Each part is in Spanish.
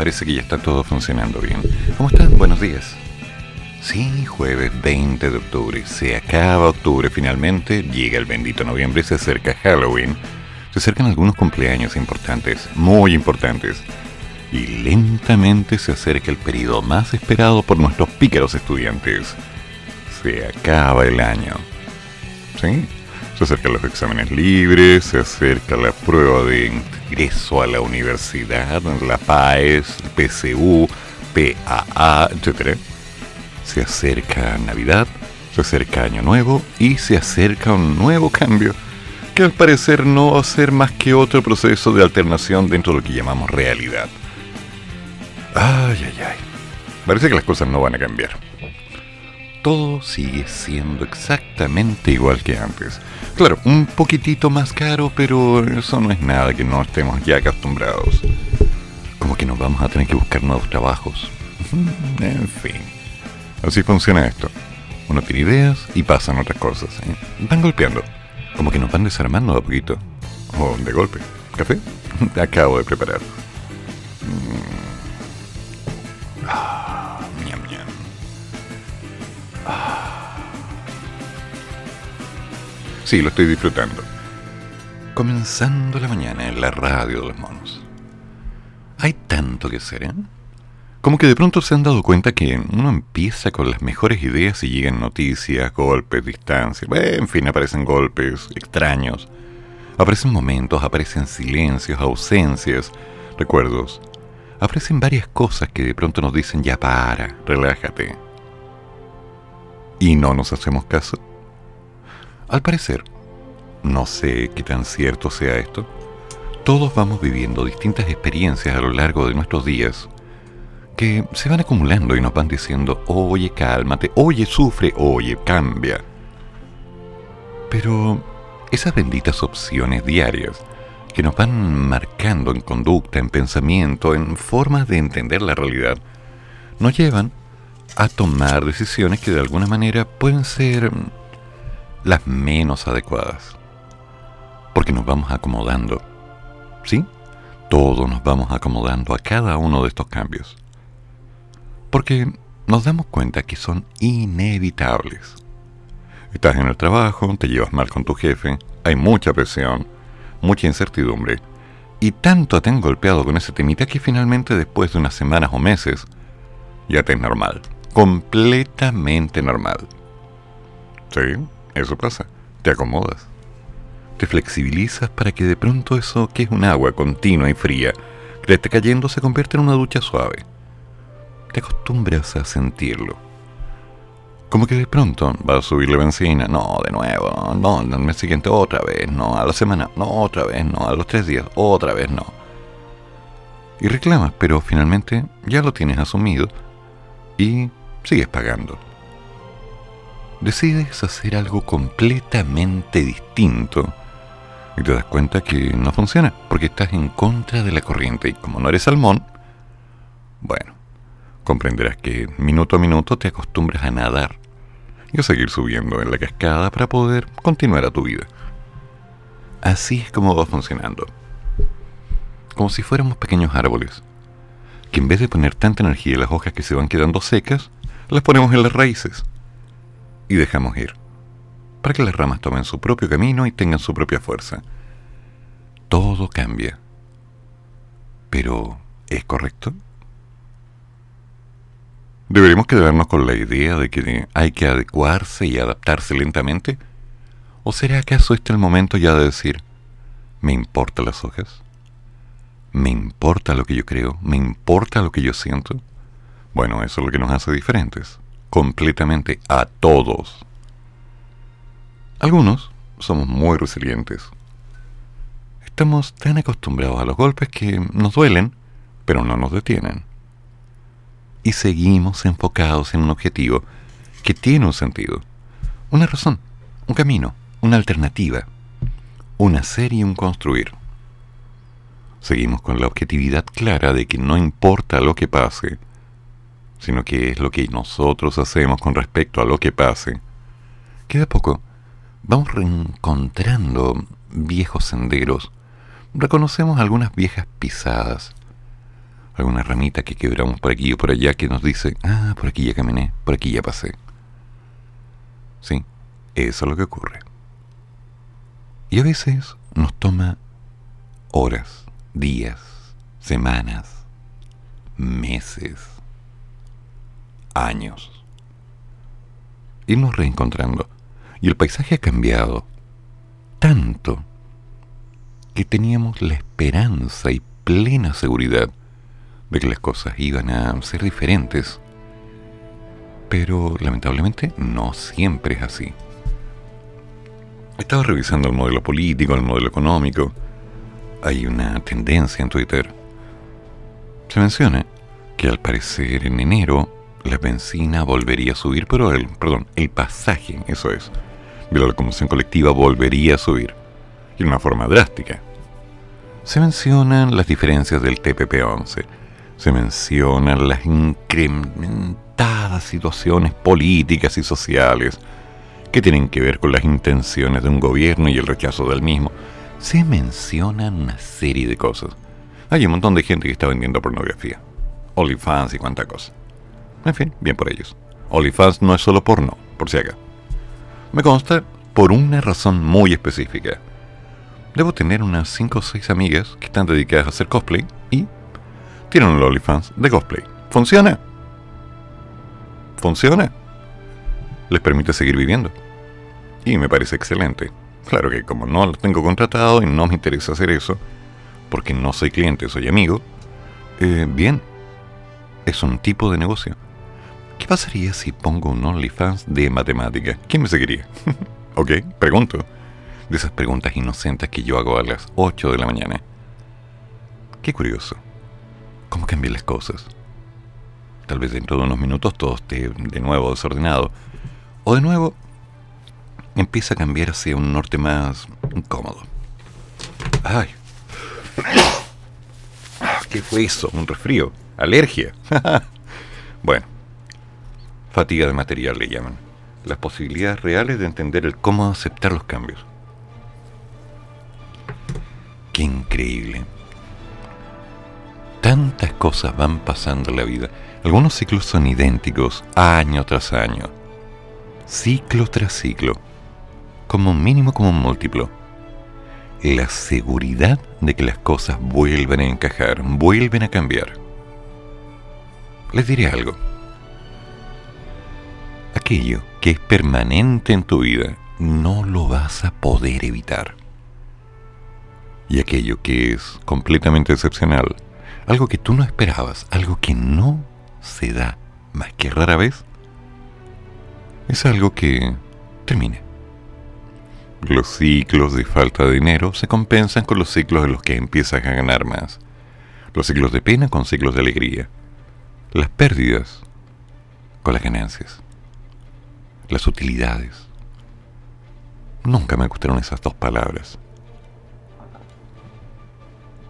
Parece que ya está todo funcionando bien. ¿Cómo están? Buenos días. Sí, jueves 20 de octubre. Se acaba octubre finalmente, llega el bendito noviembre y se acerca Halloween. Se acercan algunos cumpleaños importantes, muy importantes. Y lentamente se acerca el periodo más esperado por nuestros pícaros estudiantes. Se acaba el año. ¿Sí? Se acercan los exámenes libres, se acerca la prueba de ingreso a la universidad, la PAES, PCU, PAA, etc se acerca Navidad, se acerca Año Nuevo y se acerca un nuevo cambio que al parecer no va a ser más que otro proceso de alternación dentro de lo que llamamos realidad. Ay, ay, ay. Parece que las cosas no van a cambiar. Todo sigue siendo exactamente igual que antes. Claro, un poquitito más caro, pero eso no es nada que no estemos ya acostumbrados. Como que nos vamos a tener que buscar nuevos trabajos. En fin. Así funciona esto. Uno tiene ideas y pasan otras cosas. ¿eh? Van golpeando. Como que nos van desarmando a poquito. O de golpe. ¿Café? Acabo de preparar. Mm. Ah. Sí, lo estoy disfrutando. Comenzando la mañana en la radio de los monos. Hay tanto que hacer, ¿eh? Como que de pronto se han dado cuenta que uno empieza con las mejores ideas y llegan noticias, golpes, distancias, en fin, aparecen golpes extraños, aparecen momentos, aparecen silencios, ausencias, recuerdos, aparecen varias cosas que de pronto nos dicen ya para, relájate. Y no nos hacemos caso. Al parecer, no sé qué tan cierto sea esto, todos vamos viviendo distintas experiencias a lo largo de nuestros días que se van acumulando y nos van diciendo, oye, cálmate, oye, sufre, oye, cambia. Pero esas benditas opciones diarias que nos van marcando en conducta, en pensamiento, en formas de entender la realidad, nos llevan a tomar decisiones que de alguna manera pueden ser las menos adecuadas. Porque nos vamos acomodando. ¿Sí? Todos nos vamos acomodando a cada uno de estos cambios porque nos damos cuenta que son inevitables. Estás en el trabajo, te llevas mal con tu jefe, hay mucha presión, mucha incertidumbre, y tanto te han golpeado con ese temita que finalmente después de unas semanas o meses ya te es normal, completamente normal. Sí, eso pasa, te acomodas, te flexibilizas para que de pronto eso que es un agua continua y fría que esté cayendo se convierta en una ducha suave. Te acostumbras a sentirlo. Como que de pronto va a subir la benzina, no, de nuevo, no, el mes siguiente otra vez, no, a la semana, no, otra vez, no, a los tres días, otra vez, no. Y reclamas, pero finalmente ya lo tienes asumido y sigues pagando. Decides hacer algo completamente distinto y te das cuenta que no funciona porque estás en contra de la corriente y como no eres salmón, bueno, comprenderás que minuto a minuto te acostumbras a nadar y a seguir subiendo en la cascada para poder continuar a tu vida. Así es como va funcionando. Como si fuéramos pequeños árboles, que en vez de poner tanta energía en las hojas que se van quedando secas, las ponemos en las raíces y dejamos ir, para que las ramas tomen su propio camino y tengan su propia fuerza. Todo cambia. Pero, ¿es correcto? ¿Deberíamos quedarnos con la idea de que hay que adecuarse y adaptarse lentamente? ¿O será acaso este el momento ya de decir, me importan las hojas? ¿Me importa lo que yo creo? ¿Me importa lo que yo siento? Bueno, eso es lo que nos hace diferentes, completamente a todos. Algunos somos muy resilientes. Estamos tan acostumbrados a los golpes que nos duelen pero no nos detienen. Y seguimos enfocados en un objetivo que tiene un sentido, una razón, un camino, una alternativa, un hacer y un construir. Seguimos con la objetividad clara de que no importa lo que pase, sino que es lo que nosotros hacemos con respecto a lo que pase, que de a poco vamos reencontrando viejos senderos, reconocemos algunas viejas pisadas, alguna ramita que quebramos por aquí o por allá que nos dice, ah, por aquí ya caminé, por aquí ya pasé. Sí, eso es lo que ocurre. Y a veces nos toma horas, días, semanas, meses, años. Irnos reencontrando. Y el paisaje ha cambiado tanto que teníamos la esperanza y plena seguridad de que las cosas iban a ser diferentes. Pero lamentablemente no siempre es así. Estaba revisando el modelo político, el modelo económico. Hay una tendencia en Twitter. Se menciona que al parecer en enero la benzina volvería a subir, pero el, perdón, el pasaje, eso es, de la locomoción colectiva volvería a subir. Y de una forma drástica. Se mencionan las diferencias del TPP-11. Se mencionan las incrementadas situaciones políticas y sociales que tienen que ver con las intenciones de un gobierno y el rechazo del mismo. Se mencionan una serie de cosas. Hay un montón de gente que está vendiendo pornografía. OnlyFans y cuánta cosa. En fin, bien por ellos. OnlyFans no es solo porno, por si acá. Me consta por una razón muy específica. Debo tener unas 5 o 6 amigas que están dedicadas a hacer cosplay y tienen un OnlyFans de cosplay. ¿Funciona? ¿Funciona? les permite seguir viviendo. Y me parece excelente. Claro que como no lo tengo contratado y no me interesa hacer eso, porque no soy cliente, soy amigo, eh, bien, es un tipo de negocio. ¿Qué pasaría si pongo un OnlyFans de matemática? ¿Quién me seguiría? ok, pregunto. De esas preguntas inocentes que yo hago a las 8 de la mañana. Qué curioso. ¿Cómo cambian las cosas? Tal vez dentro de unos minutos todo esté de nuevo desordenado o de nuevo empieza a cambiar hacia un norte más incómodo. Ay. ¿Qué fue eso? ¿Un resfrío? ¿Alergia? bueno, fatiga de material le llaman. Las posibilidades reales de entender el cómo aceptar los cambios. Qué increíble. Tantas cosas van pasando en la vida. Algunos ciclos son idénticos año tras año ciclo tras ciclo, como mínimo como múltiplo. La seguridad de que las cosas vuelven a encajar, vuelven a cambiar. Les diré algo. Aquello que es permanente en tu vida no lo vas a poder evitar. Y aquello que es completamente excepcional, algo que tú no esperabas, algo que no se da más que rara vez, es algo que termina. Los ciclos de falta de dinero se compensan con los ciclos en los que empiezas a ganar más. Los ciclos de pena con ciclos de alegría. Las pérdidas con las ganancias. Las utilidades. Nunca me gustaron esas dos palabras.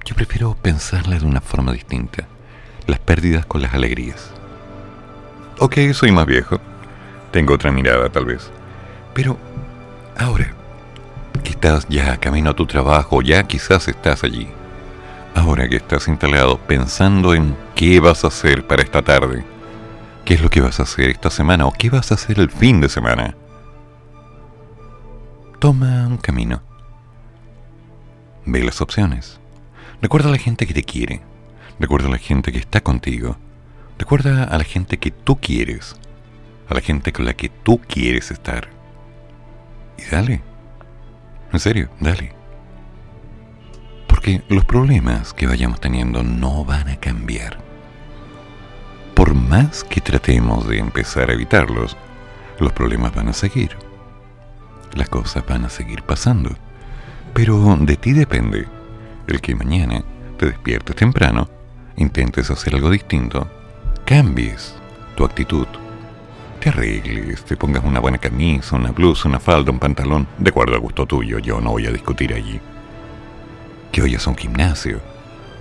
Yo prefiero pensarlas de una forma distinta. Las pérdidas con las alegrías. Ok, soy más viejo tengo otra mirada tal vez. Pero ahora que estás ya camino a tu trabajo, ya quizás estás allí. Ahora que estás instalado pensando en qué vas a hacer para esta tarde, qué es lo que vas a hacer esta semana o qué vas a hacer el fin de semana. Toma un camino. Ve las opciones. Recuerda a la gente que te quiere. Recuerda a la gente que está contigo. Recuerda a la gente que tú quieres a la gente con la que tú quieres estar. Y dale. En serio, dale. Porque los problemas que vayamos teniendo no van a cambiar. Por más que tratemos de empezar a evitarlos, los problemas van a seguir. Las cosas van a seguir pasando. Pero de ti depende el que mañana te despiertes temprano intentes hacer algo distinto, cambies tu actitud, te arregles, te pongas una buena camisa, una blusa, una falda, un pantalón, de acuerdo al gusto tuyo, yo no voy a discutir allí. Que vayas a un gimnasio,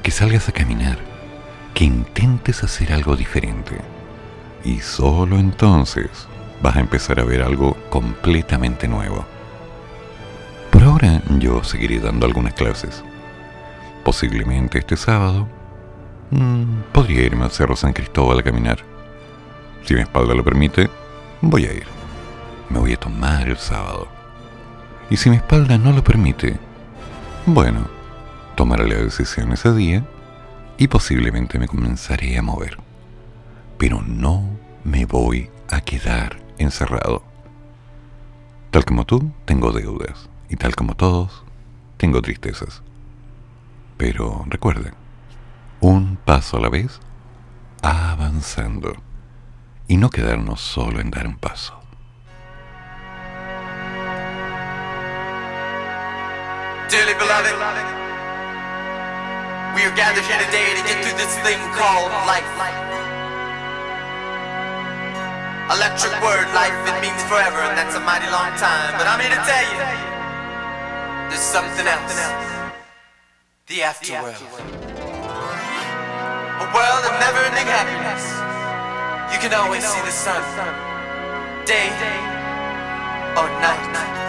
que salgas a caminar, que intentes hacer algo diferente. Y solo entonces vas a empezar a ver algo completamente nuevo. Por ahora yo seguiré dando algunas clases. Posiblemente este sábado mmm, podría irme al Cerro San Cristóbal a caminar. Si mi espalda lo permite, voy a ir. Me voy a tomar el sábado. Y si mi espalda no lo permite, bueno, tomaré la decisión ese día y posiblemente me comenzaré a mover. Pero no me voy a quedar encerrado. Tal como tú, tengo deudas. Y tal como todos, tengo tristezas. Pero recuerden, un paso a la vez, avanzando. Y no quedarnos solo en dar un paso. We are gathered here today to get through this thing called life. Electric word, life, it means forever, and that's a mighty long time. But I'm here to tell you, there's something else. The afterworld. A world of never-ending happiness. You can always see the sun, day or night.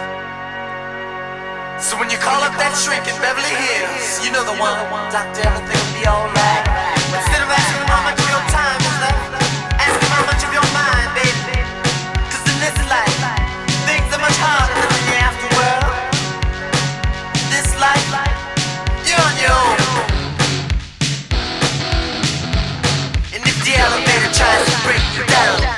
So when you call up that shrink in Beverly Hills, you know the one. Doctor, everything will be alright. Instead of asking how much of your time is left, ask him how much of your mind, baby. Cause in this life, things are much harder than in the afterworld. This life, you're on your own. And if the elevator tries to break you down,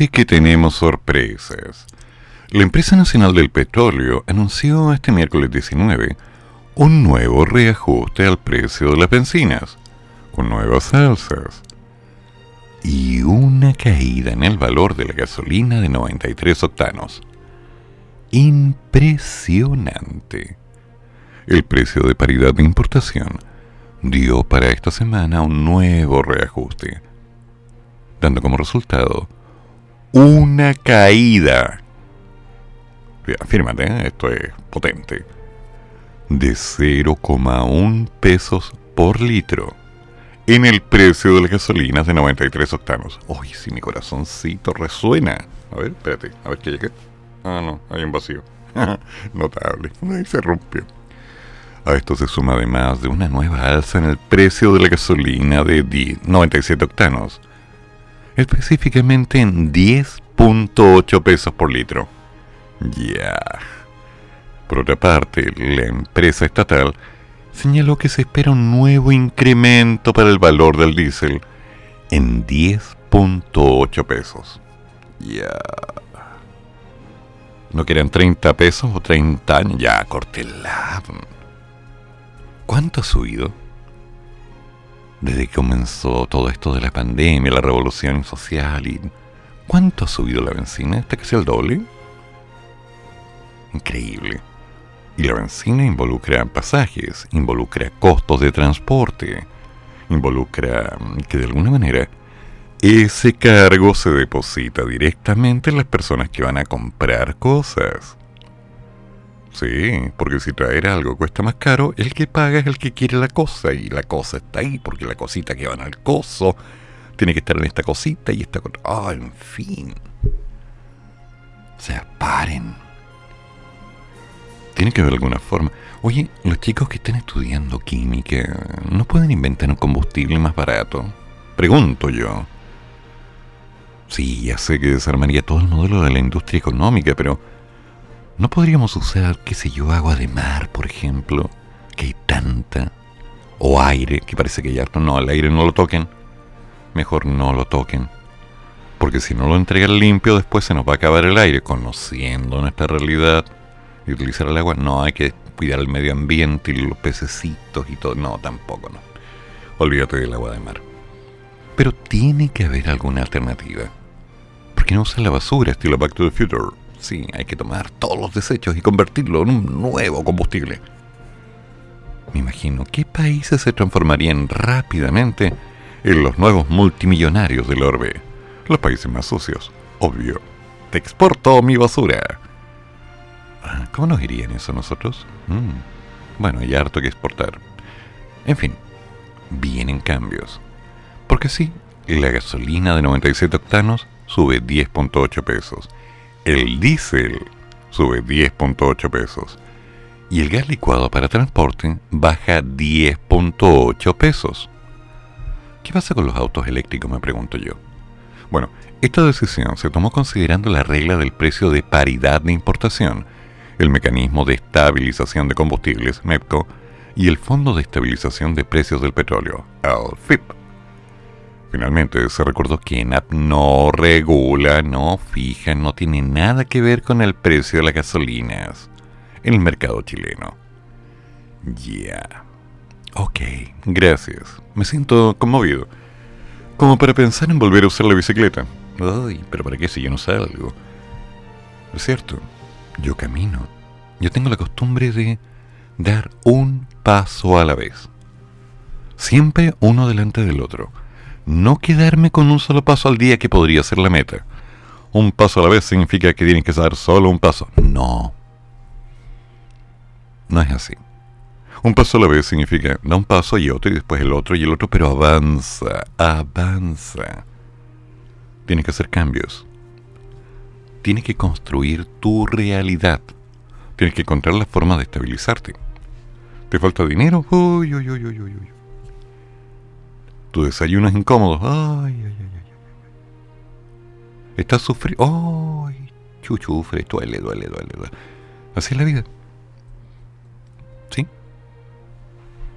Parece que tenemos sorpresas. La empresa nacional del petróleo anunció este miércoles 19 un nuevo reajuste al precio de las bencinas, con nuevas alzas y una caída en el valor de la gasolina de 93 octanos. Impresionante. El precio de paridad de importación dio para esta semana un nuevo reajuste, dando como resultado una caída. Afírmate, ¿eh? esto es potente. De 0,1 pesos por litro en el precio de las gasolinas de 93 octanos. Uy, si mi corazoncito resuena. A ver, espérate, a ver qué llega. Ah, no, hay un vacío. Notable. Ahí se rompió. A esto se suma además de una nueva alza en el precio de la gasolina de 97 octanos, específicamente en 10.8 pesos por litro. Ya. Por otra parte, la empresa estatal señaló que se espera un nuevo incremento para el valor del diésel en 10.8 pesos. Ya. ¿No quieren 30 pesos o 30 años? Ya, cortela. ¿Cuánto ha subido? Desde que comenzó todo esto de la pandemia, la revolución social y... ¿Cuánto ha subido la benzina? ¿Está sea el doble? Increíble. Y la benzina involucra pasajes, involucra costos de transporte, involucra que de alguna manera ese cargo se deposita directamente en las personas que van a comprar cosas. Sí, porque si traer algo cuesta más caro, el que paga es el que quiere la cosa y la cosa está ahí porque la cosita que van al coso tiene que estar en esta cosita y esta cosa. Ah, en fin. O sea, paren. Tiene que haber alguna forma. Oye, los chicos que están estudiando química, ¿no pueden inventar un combustible más barato? Pregunto yo. Sí, ya sé que desarmaría todo el modelo de la industria económica, pero ¿no podríamos usar, qué sé yo, agua de mar, por ejemplo? Que hay tanta. O aire, que parece que ya No, el aire no lo toquen. Mejor no lo toquen. Porque si no lo entregan limpio, después se nos va a acabar el aire, conociendo nuestra realidad y utilizar el agua. No, hay que cuidar el medio ambiente y los pececitos y todo. No, tampoco, no. Olvídate del agua de mar. Pero tiene que haber alguna alternativa. ¿Por qué no usar la basura estilo Back to the Future? Sí, hay que tomar todos los desechos y convertirlo en un nuevo combustible. Me imagino qué países se transformarían rápidamente en los nuevos multimillonarios del orbe. Los países más sucios, obvio. Te exporto mi basura. Ah, ¿Cómo nos irían eso nosotros? Mm. Bueno, hay harto que exportar. En fin, vienen cambios. Porque sí, la gasolina de 97 octanos sube 10.8 pesos. El diésel sube 10.8 pesos. Y el gas licuado para transporte baja 10.8 pesos. ¿Qué pasa con los autos eléctricos? Me pregunto yo. Bueno, esta decisión se tomó considerando la regla del precio de paridad de importación, el Mecanismo de Estabilización de Combustibles, MEPCO, y el Fondo de Estabilización de Precios del Petróleo, el FIP. Finalmente se recordó que ENAP no regula, no fija, no tiene nada que ver con el precio de las gasolinas en el mercado chileno. Ya. Ok, gracias. Me siento conmovido. Como para pensar en volver a usar la bicicleta. Ay, pero ¿para qué si yo no salgo? Es cierto, yo camino. Yo tengo la costumbre de dar un paso a la vez. Siempre uno delante del otro. No quedarme con un solo paso al día que podría ser la meta. Un paso a la vez significa que tienes que dar solo un paso. No. No es así. Un paso a la vez significa da un paso y otro y después el otro y el otro, pero avanza, avanza. Tienes que hacer cambios tienes que construir tu realidad. Tienes que encontrar la forma de estabilizarte. ¿Te falta dinero? Uy, uy, uy, uy, uy. Tu desayuno es incómodo. Ay, ay, ay, ay. Estás sufriendo. Ay, chuchufre, duele, duele, duele. Así es la vida. ¿Sí?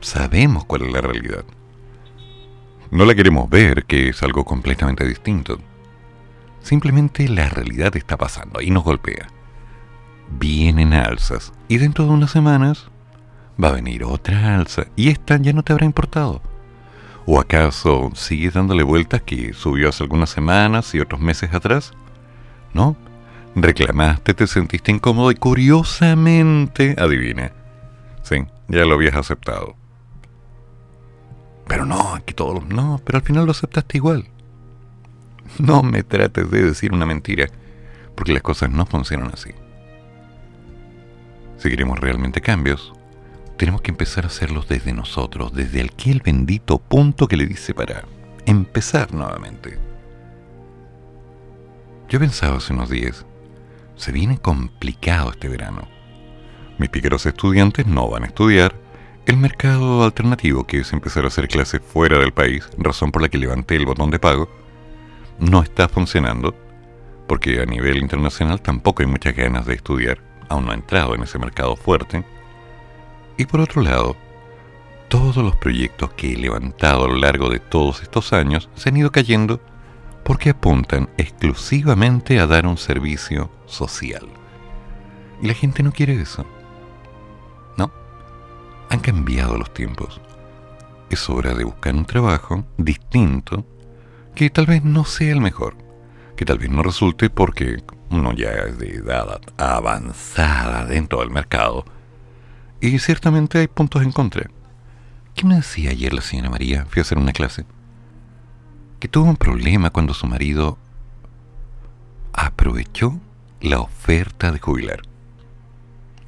Sabemos cuál es la realidad. No la queremos ver, que es algo completamente distinto Simplemente la realidad está pasando y nos golpea. Vienen alzas y dentro de unas semanas va a venir otra alza y esta ya no te habrá importado. ¿O acaso sigues dándole vueltas que subió hace algunas semanas y otros meses atrás? ¿No? Reclamaste, te sentiste incómodo y curiosamente, adivina. Sí, ya lo habías aceptado. Pero no, aquí todo... No, pero al final lo aceptaste igual. No me trates de decir una mentira, porque las cosas no funcionan así. Si queremos realmente cambios, tenemos que empezar a hacerlos desde nosotros, desde aquel bendito punto que le dice para empezar nuevamente. Yo pensaba hace unos días, se viene complicado este verano. Mis piqueros estudiantes no van a estudiar. El mercado alternativo, que es empezar a hacer clases fuera del país, razón por la que levanté el botón de pago, no está funcionando, porque a nivel internacional tampoco hay muchas ganas de estudiar, aún no ha entrado en ese mercado fuerte. Y por otro lado, todos los proyectos que he levantado a lo largo de todos estos años se han ido cayendo porque apuntan exclusivamente a dar un servicio social. Y la gente no quiere eso. No. Han cambiado los tiempos. Es hora de buscar un trabajo distinto que tal vez no sea el mejor, que tal vez no resulte porque uno ya es de edad avanzada dentro del mercado y ciertamente hay puntos en contra. ¿Qué me decía ayer la señora María? Fui a hacer una clase. Que tuvo un problema cuando su marido aprovechó la oferta de jubilar.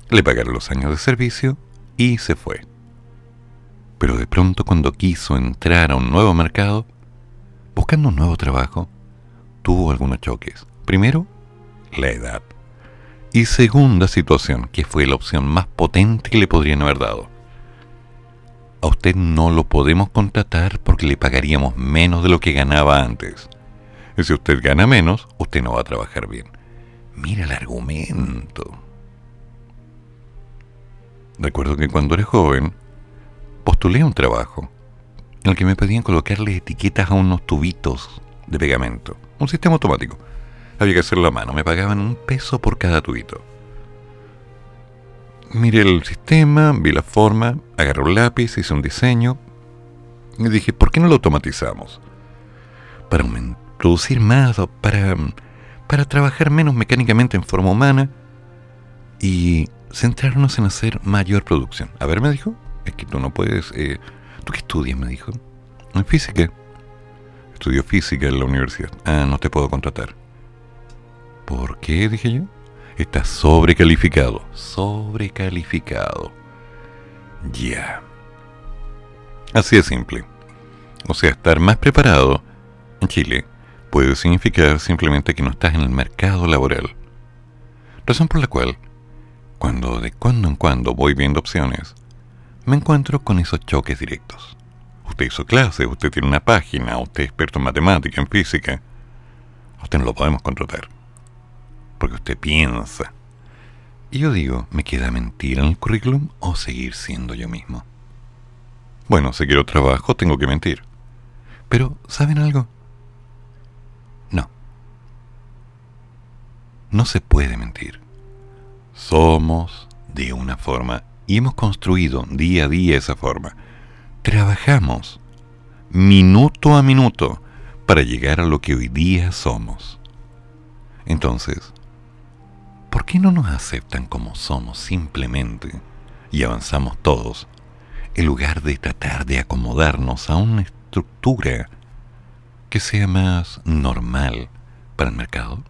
Le pagaron los años de servicio y se fue. Pero de pronto cuando quiso entrar a un nuevo mercado, buscando un nuevo trabajo, tuvo algunos choques. Primero, la edad. Y segunda situación, que fue la opción más potente que le podrían haber dado. A usted no lo podemos contratar porque le pagaríamos menos de lo que ganaba antes. Y si usted gana menos, usted no va a trabajar bien. Mira el argumento. Recuerdo que cuando era joven, postulé un trabajo en el que me pedían colocarle etiquetas a unos tubitos de pegamento. Un sistema automático. Había que hacerlo a mano. Me pagaban un peso por cada tubito. Miré el sistema, vi la forma, agarré un lápiz, hice un diseño y dije, ¿por qué no lo automatizamos? Para producir más, para, para trabajar menos mecánicamente en forma humana y centrarnos en hacer mayor producción. A ver, me dijo, es que tú no puedes... Eh, ¿Tú qué estudias? Me dijo. En física. Estudio física en la universidad. Ah, no te puedo contratar. ¿Por qué? Dije yo. Estás sobrecalificado. Sobrecalificado. Ya. Así de simple. O sea, estar más preparado en Chile puede significar simplemente que no estás en el mercado laboral. Razón por la cual, cuando de cuando en cuando voy viendo opciones, me encuentro con esos choques directos. Usted hizo clases, usted tiene una página, usted es experto en matemática, en física. usted no lo podemos contratar porque usted piensa. Y yo digo, ¿me queda mentir en el currículum o seguir siendo yo mismo? Bueno, si quiero trabajo, tengo que mentir. Pero, ¿saben algo? No. No se puede mentir. Somos de una forma y hemos construido día a día esa forma. Trabajamos minuto a minuto para llegar a lo que hoy día somos. Entonces, ¿por qué no nos aceptan como somos simplemente y avanzamos todos, en lugar de tratar de acomodarnos a una estructura que sea más normal para el mercado?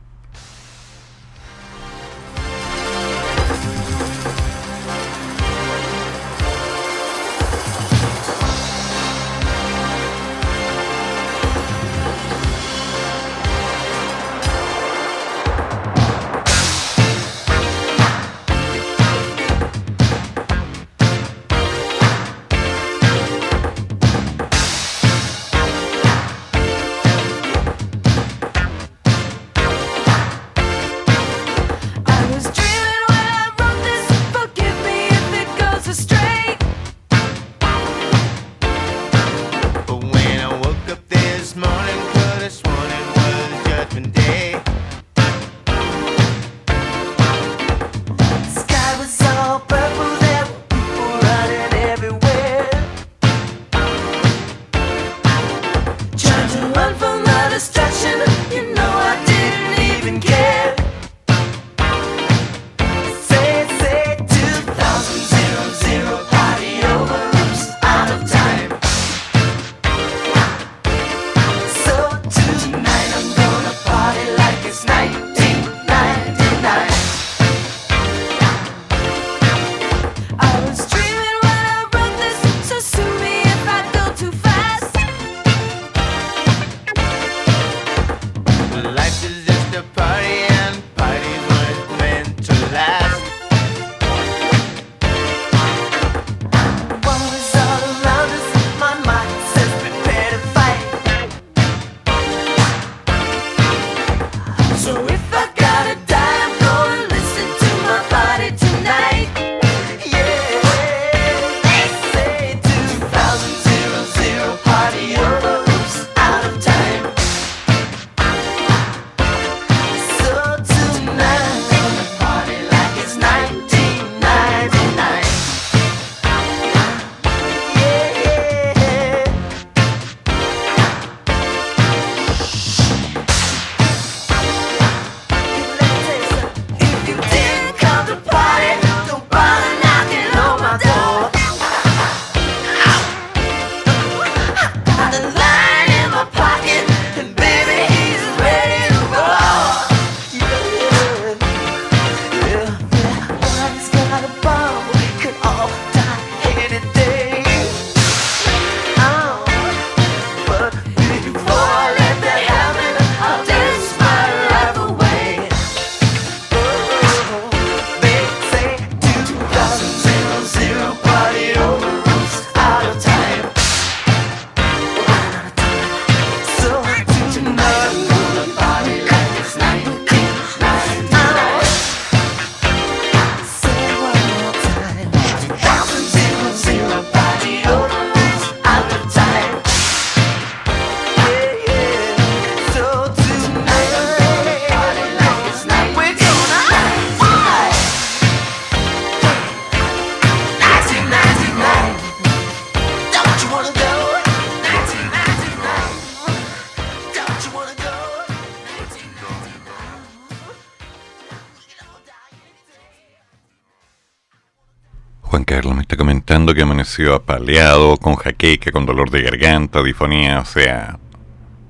Está comentando que amaneció apaleado, con jaqueca, con dolor de garganta, difonía, o sea,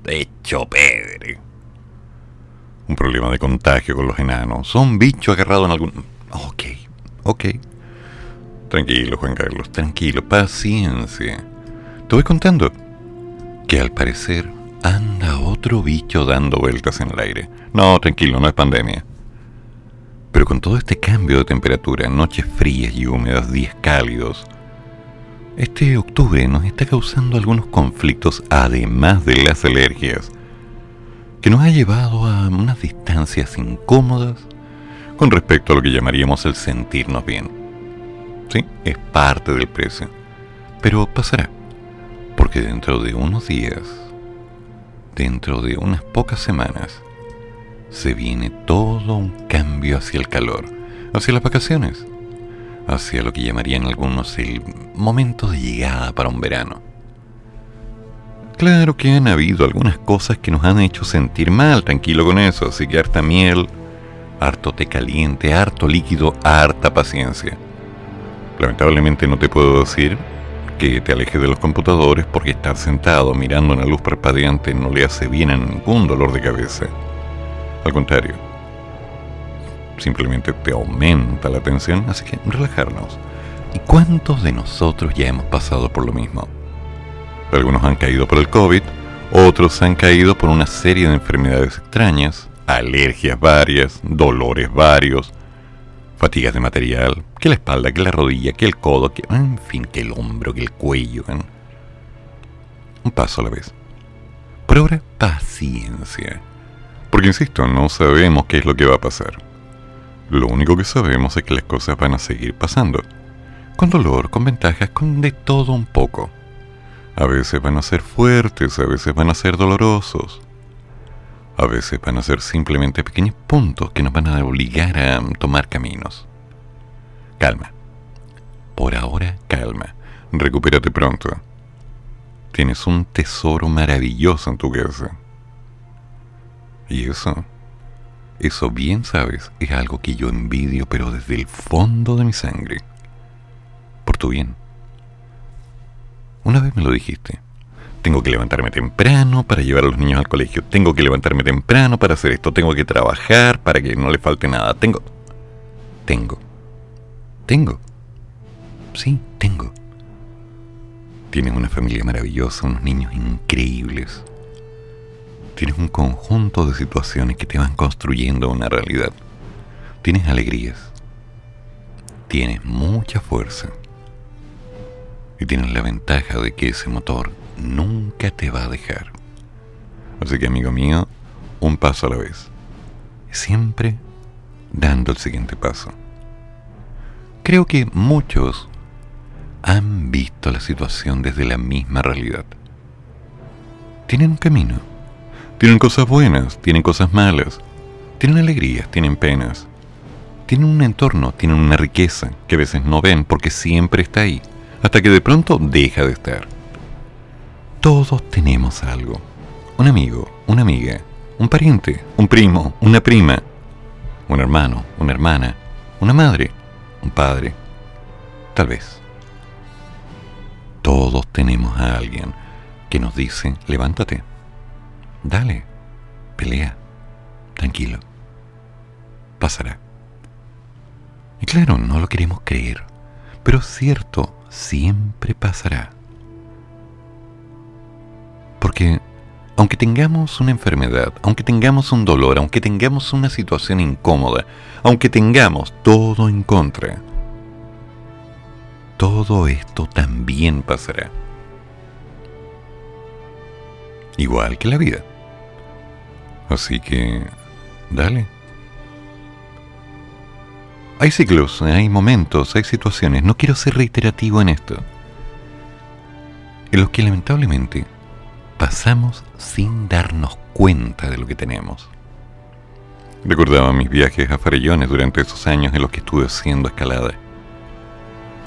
hecho pedre. Un problema de contagio con los enanos. Un bicho agarrado en algún... Ok, ok. Tranquilo, Juan Carlos, tranquilo, paciencia. Te voy contando que al parecer anda otro bicho dando vueltas en el aire. No, tranquilo, no es pandemia. Pero con todo este cambio de temperatura, noches frías y húmedas, días cálidos, este octubre nos está causando algunos conflictos además de las alergias, que nos ha llevado a unas distancias incómodas con respecto a lo que llamaríamos el sentirnos bien. Sí, es parte del precio, pero pasará, porque dentro de unos días, dentro de unas pocas semanas, se viene todo un cambio hacia el calor, hacia las vacaciones, hacia lo que llamarían algunos el momento de llegada para un verano. Claro que han habido algunas cosas que nos han hecho sentir mal, tranquilo con eso, así que harta miel, harto té caliente, harto líquido, harta paciencia. Lamentablemente no te puedo decir que te alejes de los computadores porque estar sentado mirando una luz parpadeante no le hace bien a ningún dolor de cabeza. Al contrario, simplemente te aumenta la tensión, así que relajarnos. ¿Y cuántos de nosotros ya hemos pasado por lo mismo? Algunos han caído por el COVID, otros han caído por una serie de enfermedades extrañas, alergias varias, dolores varios, fatigas de material, que la espalda, que la rodilla, que el codo, que en fin, que el hombro, que el cuello. Un paso a la vez. Por ahora, paciencia. Porque insisto, no sabemos qué es lo que va a pasar. Lo único que sabemos es que las cosas van a seguir pasando. Con dolor, con ventajas, con de todo un poco. A veces van a ser fuertes, a veces van a ser dolorosos. A veces van a ser simplemente pequeños puntos que nos van a obligar a tomar caminos. Calma. Por ahora, calma. Recupérate pronto. Tienes un tesoro maravilloso en tu casa. Y eso, eso bien sabes, es algo que yo envidio, pero desde el fondo de mi sangre. Por tu bien. Una vez me lo dijiste. Tengo que levantarme temprano para llevar a los niños al colegio. Tengo que levantarme temprano para hacer esto. Tengo que trabajar para que no le falte nada. Tengo... Tengo. Tengo. Sí, tengo. Tienes una familia maravillosa, unos niños increíbles Tienes un conjunto de situaciones que te van construyendo una realidad. Tienes alegrías. Tienes mucha fuerza. Y tienes la ventaja de que ese motor nunca te va a dejar. Así que amigo mío, un paso a la vez. Siempre dando el siguiente paso. Creo que muchos han visto la situación desde la misma realidad. Tienen un camino tienen cosas buenas, tienen cosas malas, tienen alegrías, tienen penas, tienen un entorno, tienen una riqueza que a veces no ven porque siempre está ahí, hasta que de pronto deja de estar. Todos tenemos algo. Un amigo, una amiga, un pariente, un primo, una prima, un hermano, una hermana, una madre, un padre, tal vez. Todos tenemos a alguien que nos dice, levántate Dale, pelea, tranquilo. Pasará. Y claro, no lo queremos creer, pero cierto, siempre pasará. Porque aunque tengamos una enfermedad, aunque tengamos un dolor, aunque tengamos una situación incómoda, aunque tengamos todo en contra, todo esto también pasará. Igual que la vida. Así que, dale. Hay ciclos, hay momentos, hay situaciones, no quiero ser reiterativo en esto, en los que lamentablemente pasamos sin darnos cuenta de lo que tenemos. Recordaba mis viajes a Farellones durante esos años en los que estuve haciendo escalada.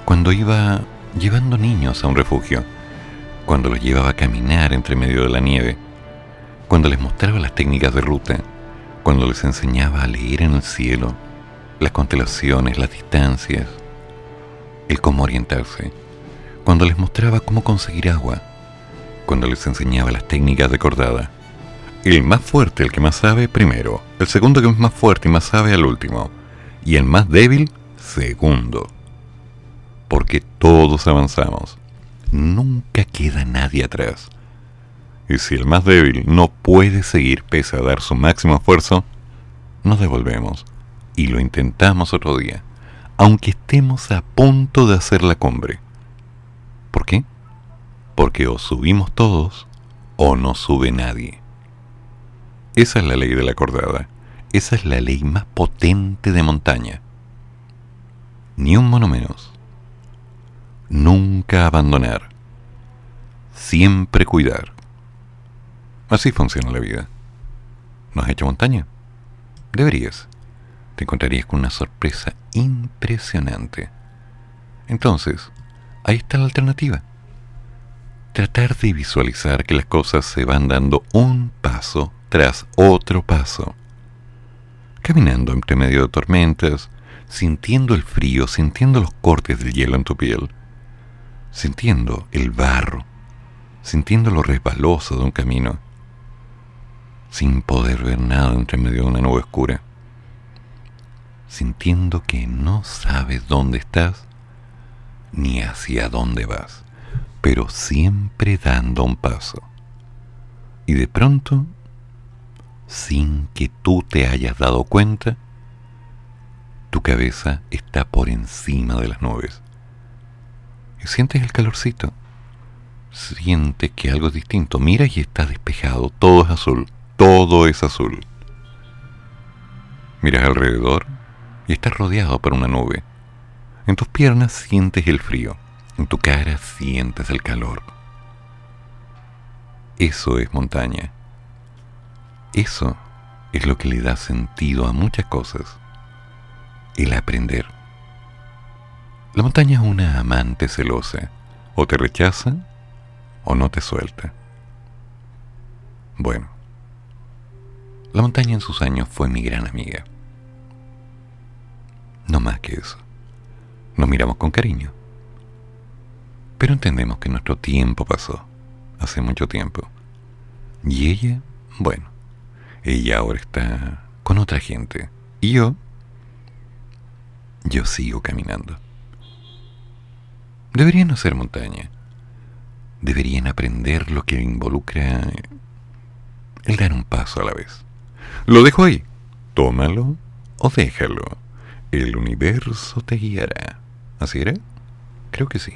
Cuando iba llevando niños a un refugio, cuando los llevaba a caminar entre medio de la nieve, cuando les mostraba las técnicas de ruta, cuando les enseñaba a leer en el cielo, las constelaciones, las distancias, el cómo orientarse, cuando les mostraba cómo conseguir agua, cuando les enseñaba las técnicas de cordada. El más fuerte, el que más sabe, primero. El segundo que es más fuerte y más sabe, al último. Y el más débil, segundo. Porque todos avanzamos. Nunca queda nadie atrás. Y si el más débil no puede seguir pese a dar su máximo esfuerzo, nos devolvemos y lo intentamos otro día, aunque estemos a punto de hacer la cumbre. ¿Por qué? Porque o subimos todos o no sube nadie. Esa es la ley de la cordada. Esa es la ley más potente de montaña. Ni un mono menos. Nunca abandonar. Siempre cuidar. Así funciona la vida. ¿No has hecho montaña? Deberías. Te encontrarías con una sorpresa impresionante. Entonces, ahí está la alternativa. Tratar de visualizar que las cosas se van dando un paso tras otro paso. Caminando entre medio de tormentas, sintiendo el frío, sintiendo los cortes del hielo en tu piel, sintiendo el barro, sintiendo lo resbaloso de un camino, sin poder ver nada entre medio de una nube oscura, sintiendo que no sabes dónde estás ni hacia dónde vas, pero siempre dando un paso. Y de pronto, sin que tú te hayas dado cuenta, tu cabeza está por encima de las nubes. Y sientes el calorcito. Sientes que algo es distinto. Mira y está despejado. Todo es azul. Todo es azul. Miras alrededor y estás rodeado por una nube. En tus piernas sientes el frío. En tu cara sientes el calor. Eso es montaña. Eso es lo que le da sentido a muchas cosas. El aprender. La montaña es una amante celosa. O te rechaza o no te suelta. Bueno, la montaña en sus años fue mi gran amiga. No más que eso. Nos miramos con cariño. Pero entendemos que nuestro tiempo pasó. Hace mucho tiempo. Y ella, bueno, ella ahora está con otra gente. Y yo, yo sigo caminando. Deberían ser montaña. Deberían aprender lo que involucra el dar un paso a la vez. Lo dejo ahí. Tómalo o déjalo. El universo te guiará. ¿Así era? Creo que sí.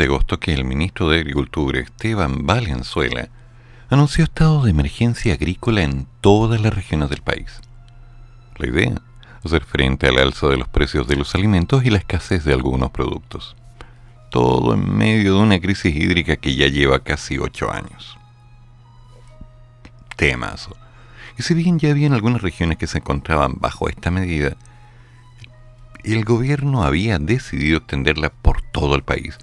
Agosto que el ministro de Agricultura, Esteban Valenzuela, anunció estado de emergencia agrícola en todas las regiones del país. La idea, hacer frente al alza de los precios de los alimentos y la escasez de algunos productos. Todo en medio de una crisis hídrica que ya lleva casi ocho años. Temazo. Y si bien ya había algunas regiones que se encontraban bajo esta medida, el gobierno había decidido extenderla por todo el país,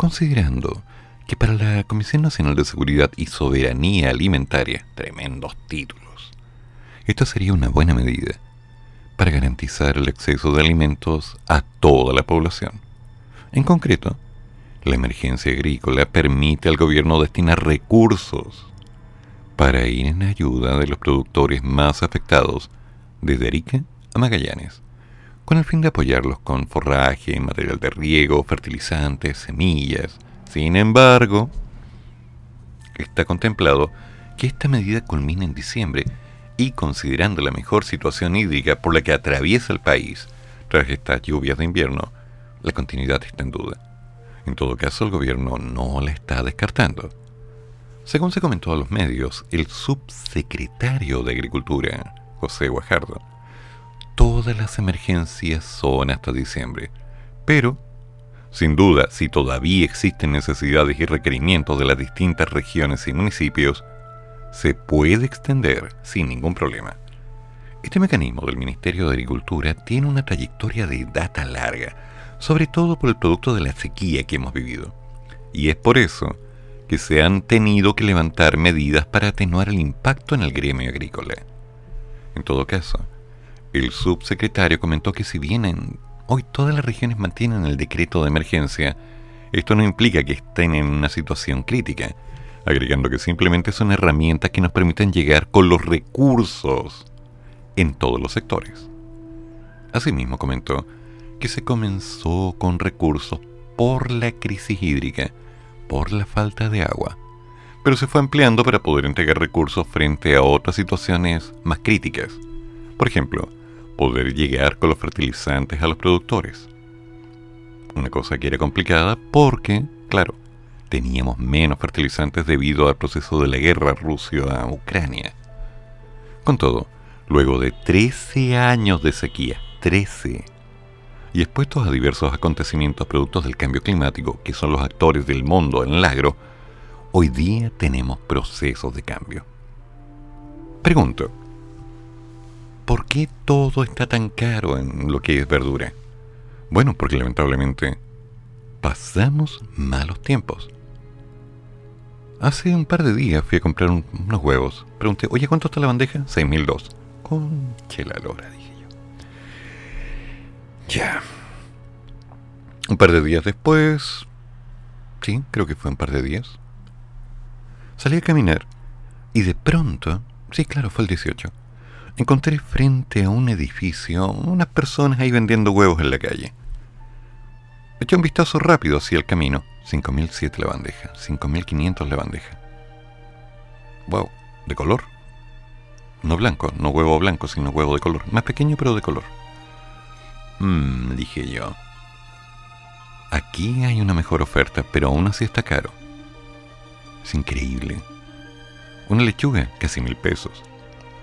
considerando que para la Comisión Nacional de Seguridad y Soberanía Alimentaria, tremendos títulos, esta sería una buena medida para garantizar el acceso de alimentos a toda la población. En concreto, la emergencia agrícola permite al gobierno destinar recursos para ir en ayuda de los productores más afectados desde Arica a Magallanes, con el fin de apoyarlos con forraje, material de riego, fertilizantes, semillas. Sin embargo, está contemplado que esta medida culmine en diciembre y considerando la mejor situación hídrica por la que atraviesa el país tras estas lluvias de invierno, la continuidad está en duda. En todo caso, el gobierno no la está descartando. Según se comentó a los medios, el subsecretario de Agricultura, José Guajardo, todas las emergencias son hasta diciembre. Pero, sin duda, si todavía existen necesidades y requerimientos de las distintas regiones y municipios, se puede extender sin ningún problema. Este mecanismo del Ministerio de Agricultura tiene una trayectoria de data larga, sobre todo por el producto de la sequía que hemos vivido. Y es por eso que se han tenido que levantar medidas para atenuar el impacto en el gremio agrícola. En todo caso, el subsecretario comentó que si bien hoy todas las regiones mantienen el decreto de emergencia, esto no implica que estén en una situación crítica, agregando que simplemente son herramientas que nos permiten llegar con los recursos en todos los sectores. Asimismo comentó que se comenzó con recursos por la crisis hídrica, por la falta de agua, pero se fue ampliando para poder entregar recursos frente a otras situaciones más críticas. Por ejemplo, poder llegar con los fertilizantes a los productores. Una cosa que era complicada porque, claro, teníamos menos fertilizantes debido al proceso de la guerra Rusia-Ucrania. Con todo, luego de 13 años de sequía, 13 y expuestos a diversos acontecimientos productos del cambio climático, que son los actores del mundo en el agro, hoy día tenemos procesos de cambio. Pregunto, ¿por qué todo está tan caro en lo que es verdura? Bueno, porque lamentablemente pasamos malos tiempos. Hace un par de días fui a comprar unos huevos. Pregunté, oye, ¿cuánto está la bandeja? 6.002. Conche la lora, ya. Un par de días después, sí, creo que fue un par de días, salí a caminar y de pronto, sí, claro, fue el 18, encontré frente a un edificio unas personas ahí vendiendo huevos en la calle. Eché un vistazo rápido hacia el camino. 5.007 la bandeja, 5.500 la bandeja. Wow, ¿de color? No blanco, no huevo blanco, sino huevo de color. Más pequeño pero de color. Mmm, dije yo. Aquí hay una mejor oferta, pero aún así está caro. Es increíble. Una lechuga, casi mil pesos.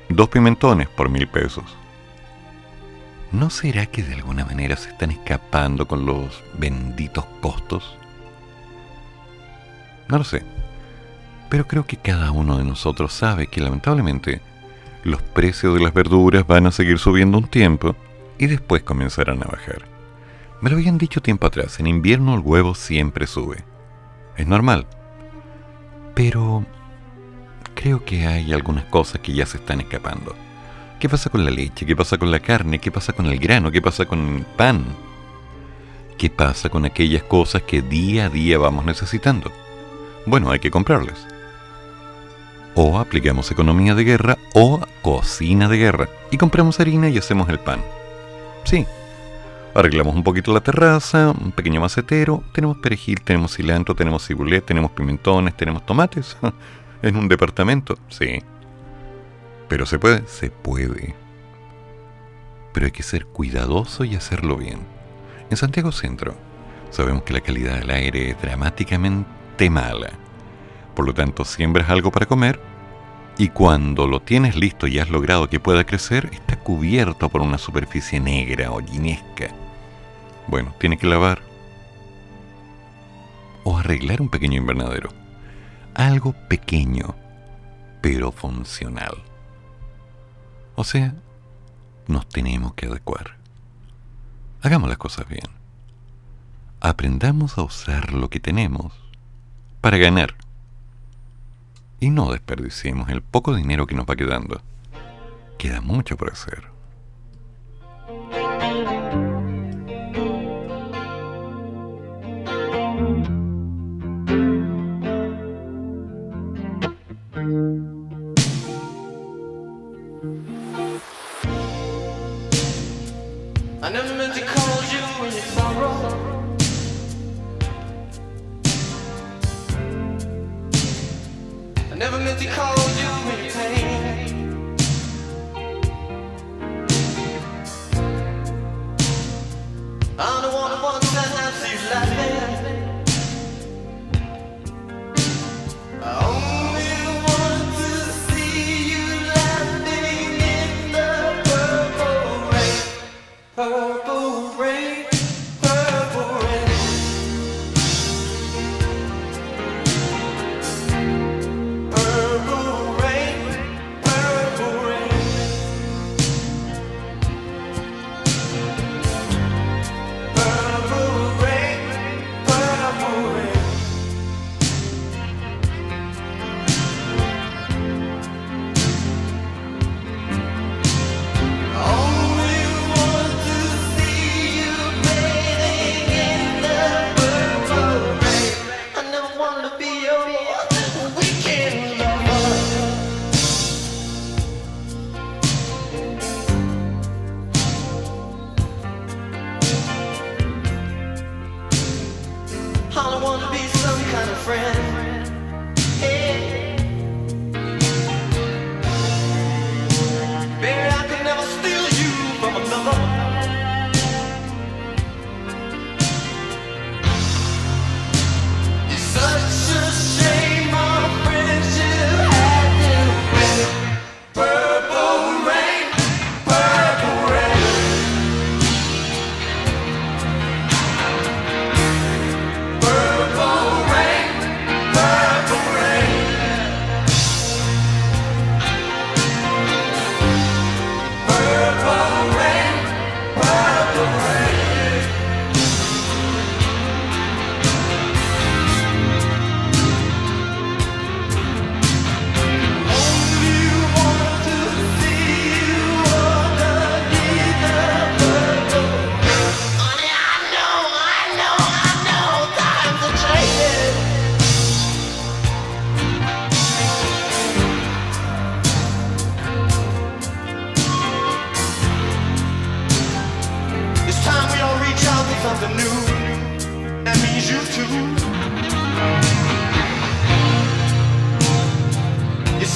Dos pimentones por mil pesos. ¿No será que de alguna manera se están escapando con los benditos costos? No lo sé. Pero creo que cada uno de nosotros sabe que lamentablemente los precios de las verduras van a seguir subiendo un tiempo y después comenzarán a bajar. Me lo habían dicho tiempo atrás, en invierno el huevo siempre sube. Es normal. Pero creo que hay algunas cosas que ya se están escapando. ¿Qué pasa con la leche? ¿Qué pasa con la carne? ¿Qué pasa con el grano? ¿Qué pasa con el pan? ¿Qué pasa con aquellas cosas que día a día vamos necesitando? Bueno, hay que comprarlas. O aplicamos economía de guerra o cocina de guerra y compramos harina y hacemos el pan. Sí. Arreglamos un poquito la terraza, un pequeño macetero, tenemos perejil, tenemos cilantro, tenemos cibulet, tenemos pimentones, tenemos tomates. en un departamento, sí. Pero se puede, se puede. Pero hay que ser cuidadoso y hacerlo bien. En Santiago Centro, Sabemos que la calidad del aire es dramáticamente mala. Por lo tanto, siembras algo para comer y cuando lo tienes listo y has logrado que pueda crecer, está cubierto por una superficie negra o llinesca. Bueno, tiene que lavar o arreglar un pequeño invernadero. Algo pequeño, pero funcional. O sea, nos tenemos que adecuar. Hagamos las cosas bien. Aprendamos a usar lo que tenemos para ganar. Y no desperdiciemos el poco dinero que nos va quedando. Queda mucho por hacer.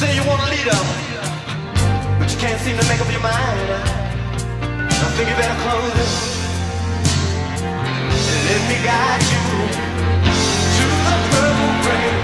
Say you want a leader, but you can't seem to make up your mind. I think you better close it. Let me guide you to the purple rain.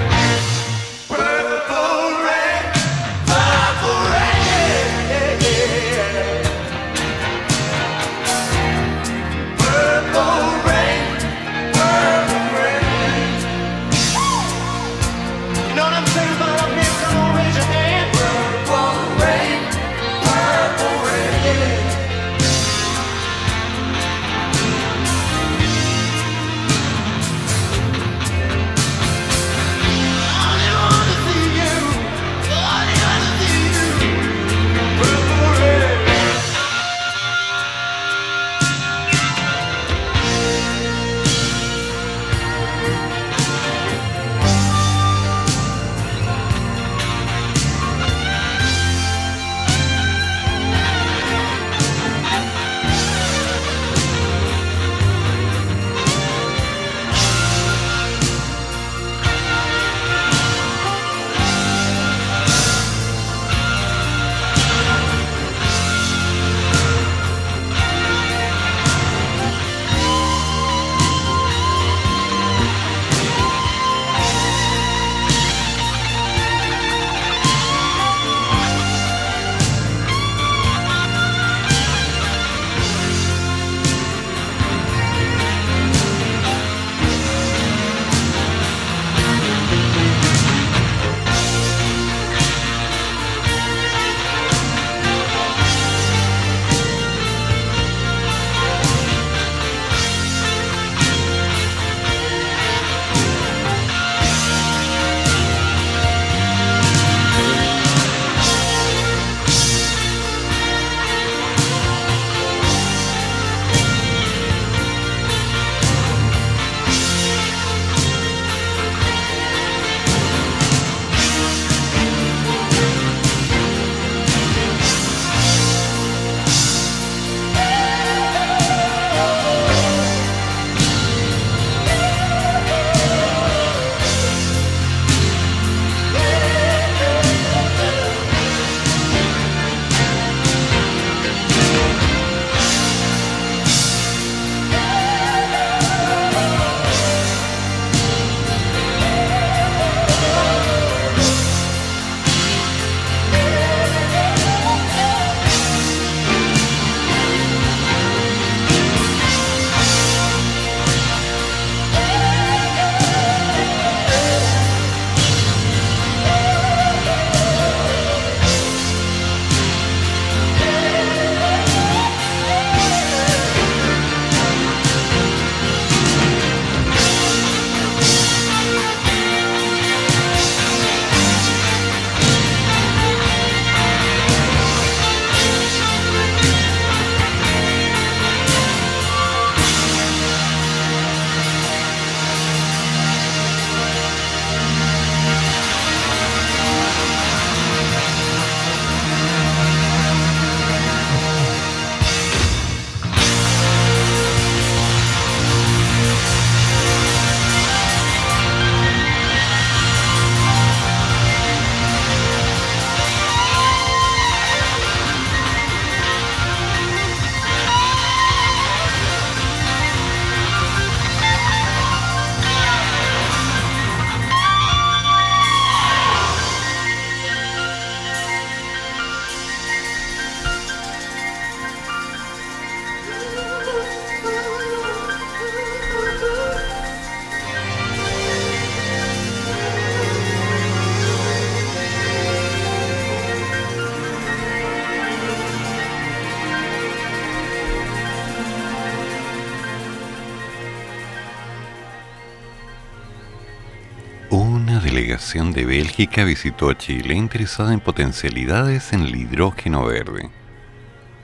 Bélgica visitó Chile interesada en potencialidades en el hidrógeno verde.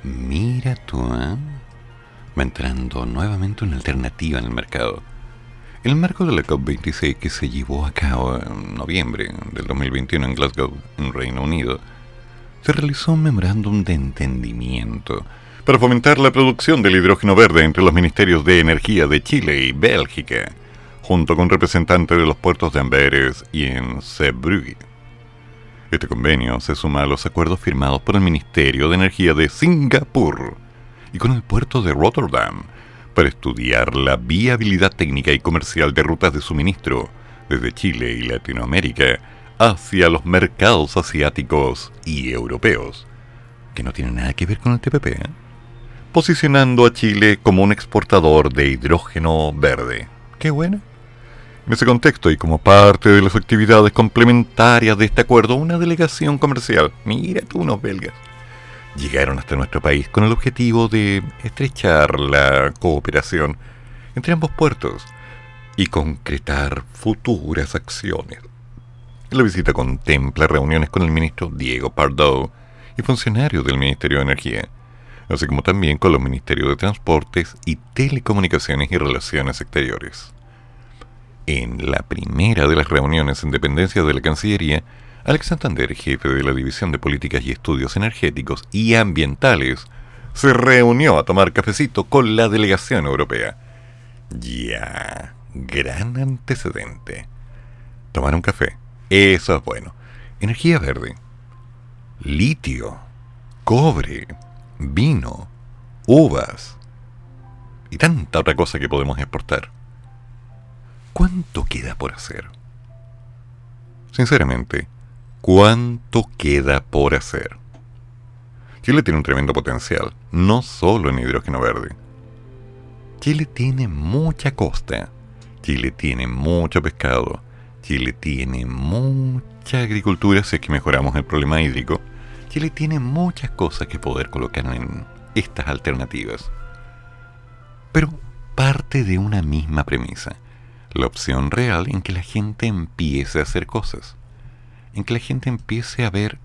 Mira tú, ¿eh? Va entrando nuevamente una alternativa en el mercado. En el marco de la COP26 que se llevó a cabo en noviembre del 2021 en Glasgow, en Reino Unido, se realizó un memorándum de entendimiento para fomentar la producción del hidrógeno verde entre los ministerios de energía de Chile y Bélgica, junto con representantes de los puertos de Amberes y en Zeebrugge. Este convenio se suma a los acuerdos firmados por el Ministerio de Energía de Singapur y con el puerto de Rotterdam para estudiar la viabilidad técnica y comercial de rutas de suministro desde Chile y Latinoamérica hacia los mercados asiáticos y europeos, que no tienen nada que ver con el TPP. ¿eh? posicionando a Chile como un exportador de hidrógeno verde. Qué bueno. En ese contexto y como parte de las actividades complementarias de este acuerdo, una delegación comercial, mira tú unos belgas, llegaron hasta nuestro país con el objetivo de estrechar la cooperación entre ambos puertos y concretar futuras acciones. La visita contempla reuniones con el ministro Diego Pardo y funcionarios del Ministerio de Energía así como también con los Ministerios de Transportes y Telecomunicaciones y Relaciones Exteriores. En la primera de las reuniones en dependencia de la Cancillería, Alex Santander, jefe de la División de Políticas y Estudios Energéticos y Ambientales, se reunió a tomar cafecito con la delegación europea. Ya, gran antecedente. Tomar un café, eso es bueno. Energía verde, litio, cobre, vino, uvas y tanta otra cosa que podemos exportar. ¿Cuánto queda por hacer? Sinceramente, ¿cuánto queda por hacer? Chile tiene un tremendo potencial, no solo en hidrógeno verde. Chile tiene mucha costa, Chile tiene mucho pescado, Chile tiene mucha agricultura si es que mejoramos el problema hídrico, Chile tiene muchas cosas que poder colocar en estas alternativas. Pero parte de una misma premisa, la opción real en que la gente empiece a hacer cosas, en que la gente empiece a ver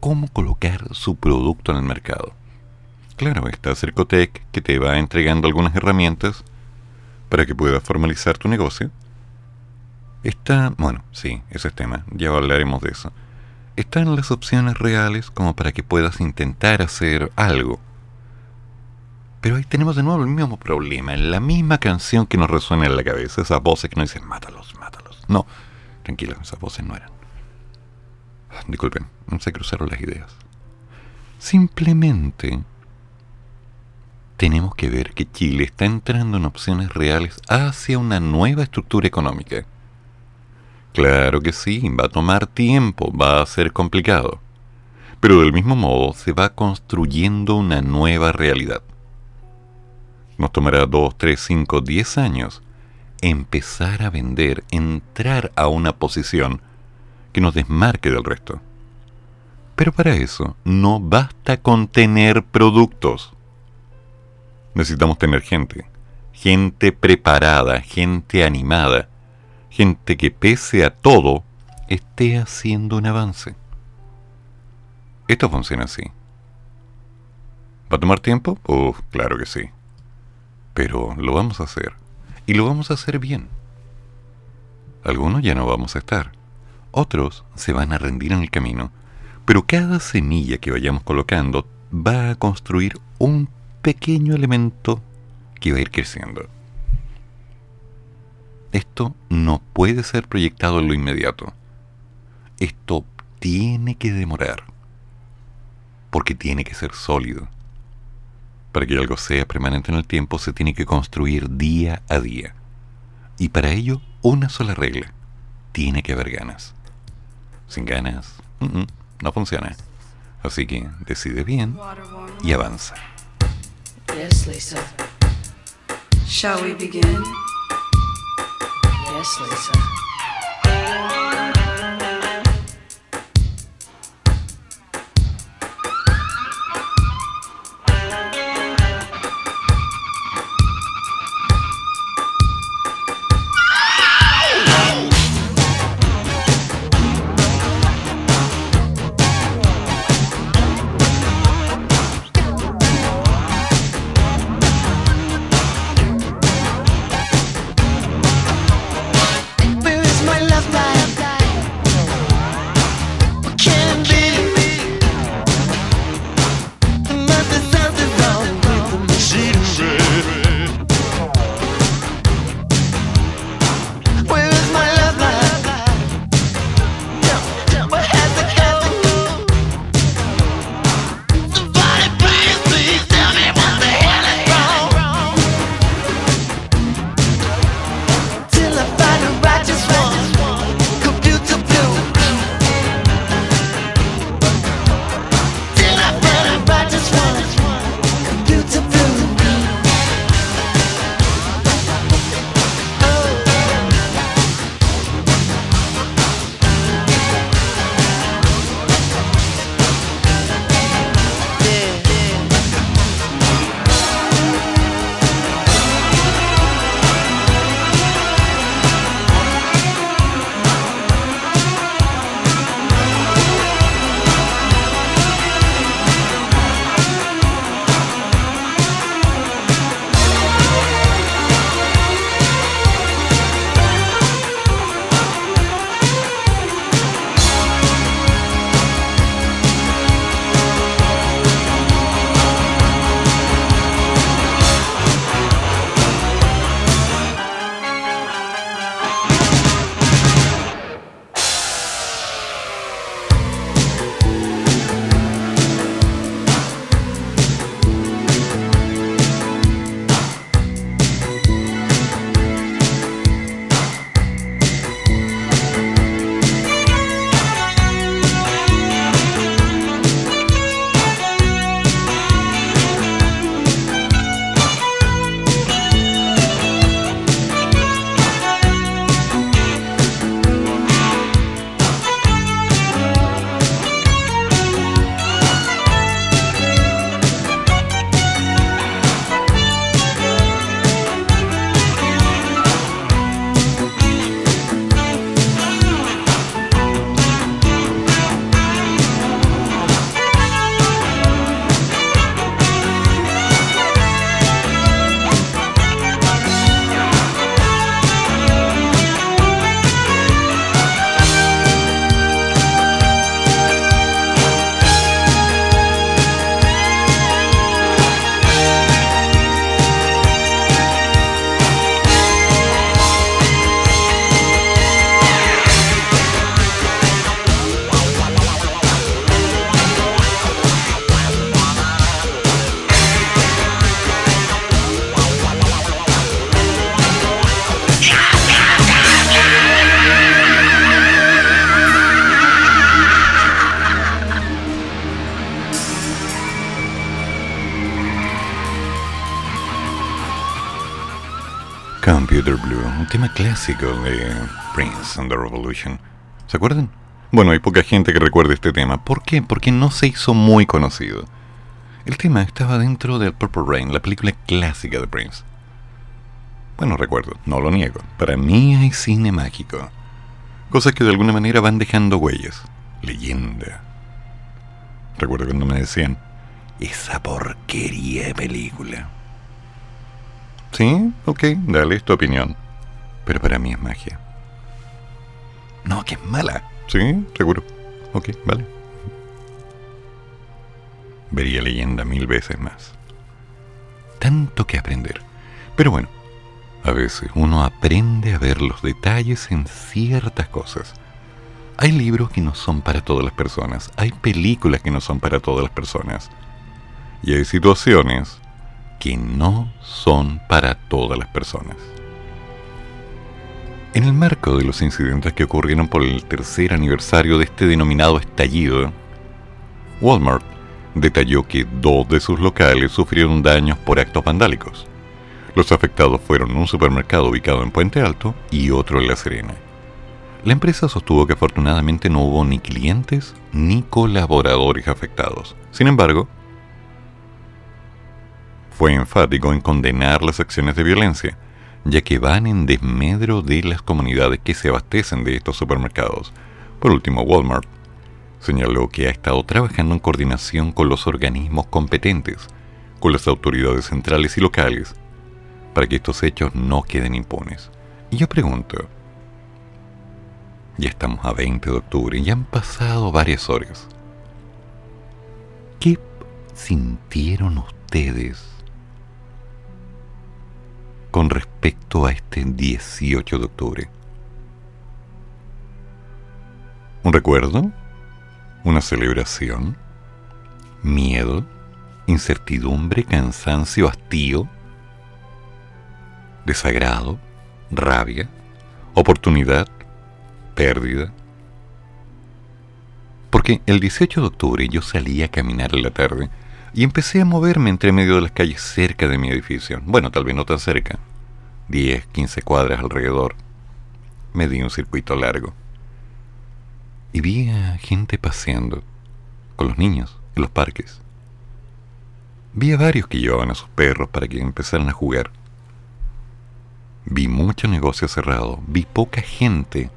cómo colocar su producto en el mercado. Claro, está Cercotec que te va entregando algunas herramientas para que puedas formalizar tu negocio. Está, bueno, sí, ese es tema, ya hablaremos de eso están las opciones reales como para que puedas intentar hacer algo. Pero ahí tenemos de nuevo el mismo problema, la misma canción que nos resuena en la cabeza, esas voces que nos dicen, mátalos, mátalos. No, tranquilos, esas voces no eran. Disculpen, no se cruzaron las ideas. Simplemente tenemos que ver que Chile está entrando en opciones reales hacia una nueva estructura económica Claro que sí, va a tomar tiempo, va a ser complicado. Pero del mismo modo se va construyendo una nueva realidad. Nos tomará 2, 3, 5, 10 años empezar a vender, entrar a una posición que nos desmarque del resto. Pero para eso no basta con tener productos. Necesitamos tener gente, gente preparada, gente animada, gente que pese a todo esté haciendo un avance. Esto funciona así. ¿Va a tomar tiempo? Uf, claro que sí. Pero lo vamos a hacer. Y lo vamos a hacer bien. Algunos ya no vamos a estar. Otros se van a rendir en el camino. Pero cada semilla que vayamos colocando va a construir un pequeño elemento que va a ir creciendo. Esto no puede ser proyectado en lo inmediato. Esto tiene que demorar. Porque tiene que ser sólido. Para que algo sea permanente en el tiempo se tiene que construir día a día. Y para ello, una sola regla. Tiene que haber ganas. Sin ganas, no funciona. Así que decide bien y avanza. Yes, Lisa. Shall we begin? Yes, Lisa. De Prince and the Revolution. ¿Se acuerdan? Bueno, hay poca gente que recuerde este tema. ¿Por qué? Porque no se hizo muy conocido. El tema estaba dentro del Purple Rain, la película clásica de Prince. Bueno, recuerdo, no lo niego. Para mí hay cine mágico. Cosas que de alguna manera van dejando huellas. Leyenda. Recuerdo cuando me decían, esa porquería de película. Sí, ok, dale, tu opinión. Pero para mí es magia. No, que es mala. Sí, seguro. Ok, vale. Vería leyenda mil veces más. Tanto que aprender. Pero bueno, a veces uno aprende a ver los detalles en ciertas cosas. Hay libros que no son para todas las personas, hay películas que no son para todas las personas. Y hay situaciones que no son para todas las personas. En el marco de los incidentes que ocurrieron por el tercer aniversario de este denominado estallido, Walmart detalló que dos de sus locales sufrieron daños por actos vandálicos. Los afectados fueron un supermercado ubicado en Puente Alto y otro en La Serena. La empresa sostuvo que afortunadamente no hubo ni clientes ni colaboradores afectados. Sin embargo, fue enfático en condenar las acciones de violencia, ya que van en desmedro de las comunidades que se abastecen de estos supermercados. Por último, Walmart señaló que ha estado trabajando en coordinación con los organismos competentes, con las autoridades centrales y locales, para que estos hechos no queden impunes. Y yo pregunto, ya estamos a 20 de octubre y han pasado varias horas. ¿Qué sintieron ustedes con respecto a este 18 de octubre? ¿Un recuerdo? ¿Una celebración? ¿Miedo? ¿Incertidumbre? ¿Cansancio? ¿Hastío? ¿Desagrado? ¿Rabia? ¿Oportunidad? ¿Pérdida? Porque el 18 de octubre yo salí a caminar en la tarde y empecé a moverme entre medio de las calles cerca de mi edificio. Bueno, tal vez no tan cerca. 10, 15 cuadras alrededor. Me di un circuito largo. Y vi a gente paseando con los niños en los parques. Vi a varios que llevaban a sus perros para que empezaran a jugar. Vi mucho negocio cerrado. Vi poca gente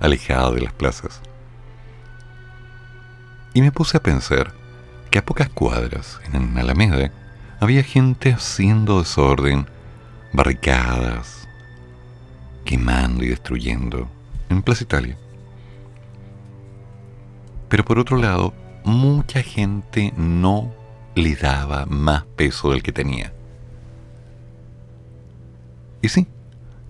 alejada de las plazas. Y me puse a pensar que a pocas cuadras, en Alameda, había gente haciendo desorden, barricadas, quemando y destruyendo, en Plaza Italia. Pero por otro lado, mucha gente no le daba más peso del que tenía. Y sí,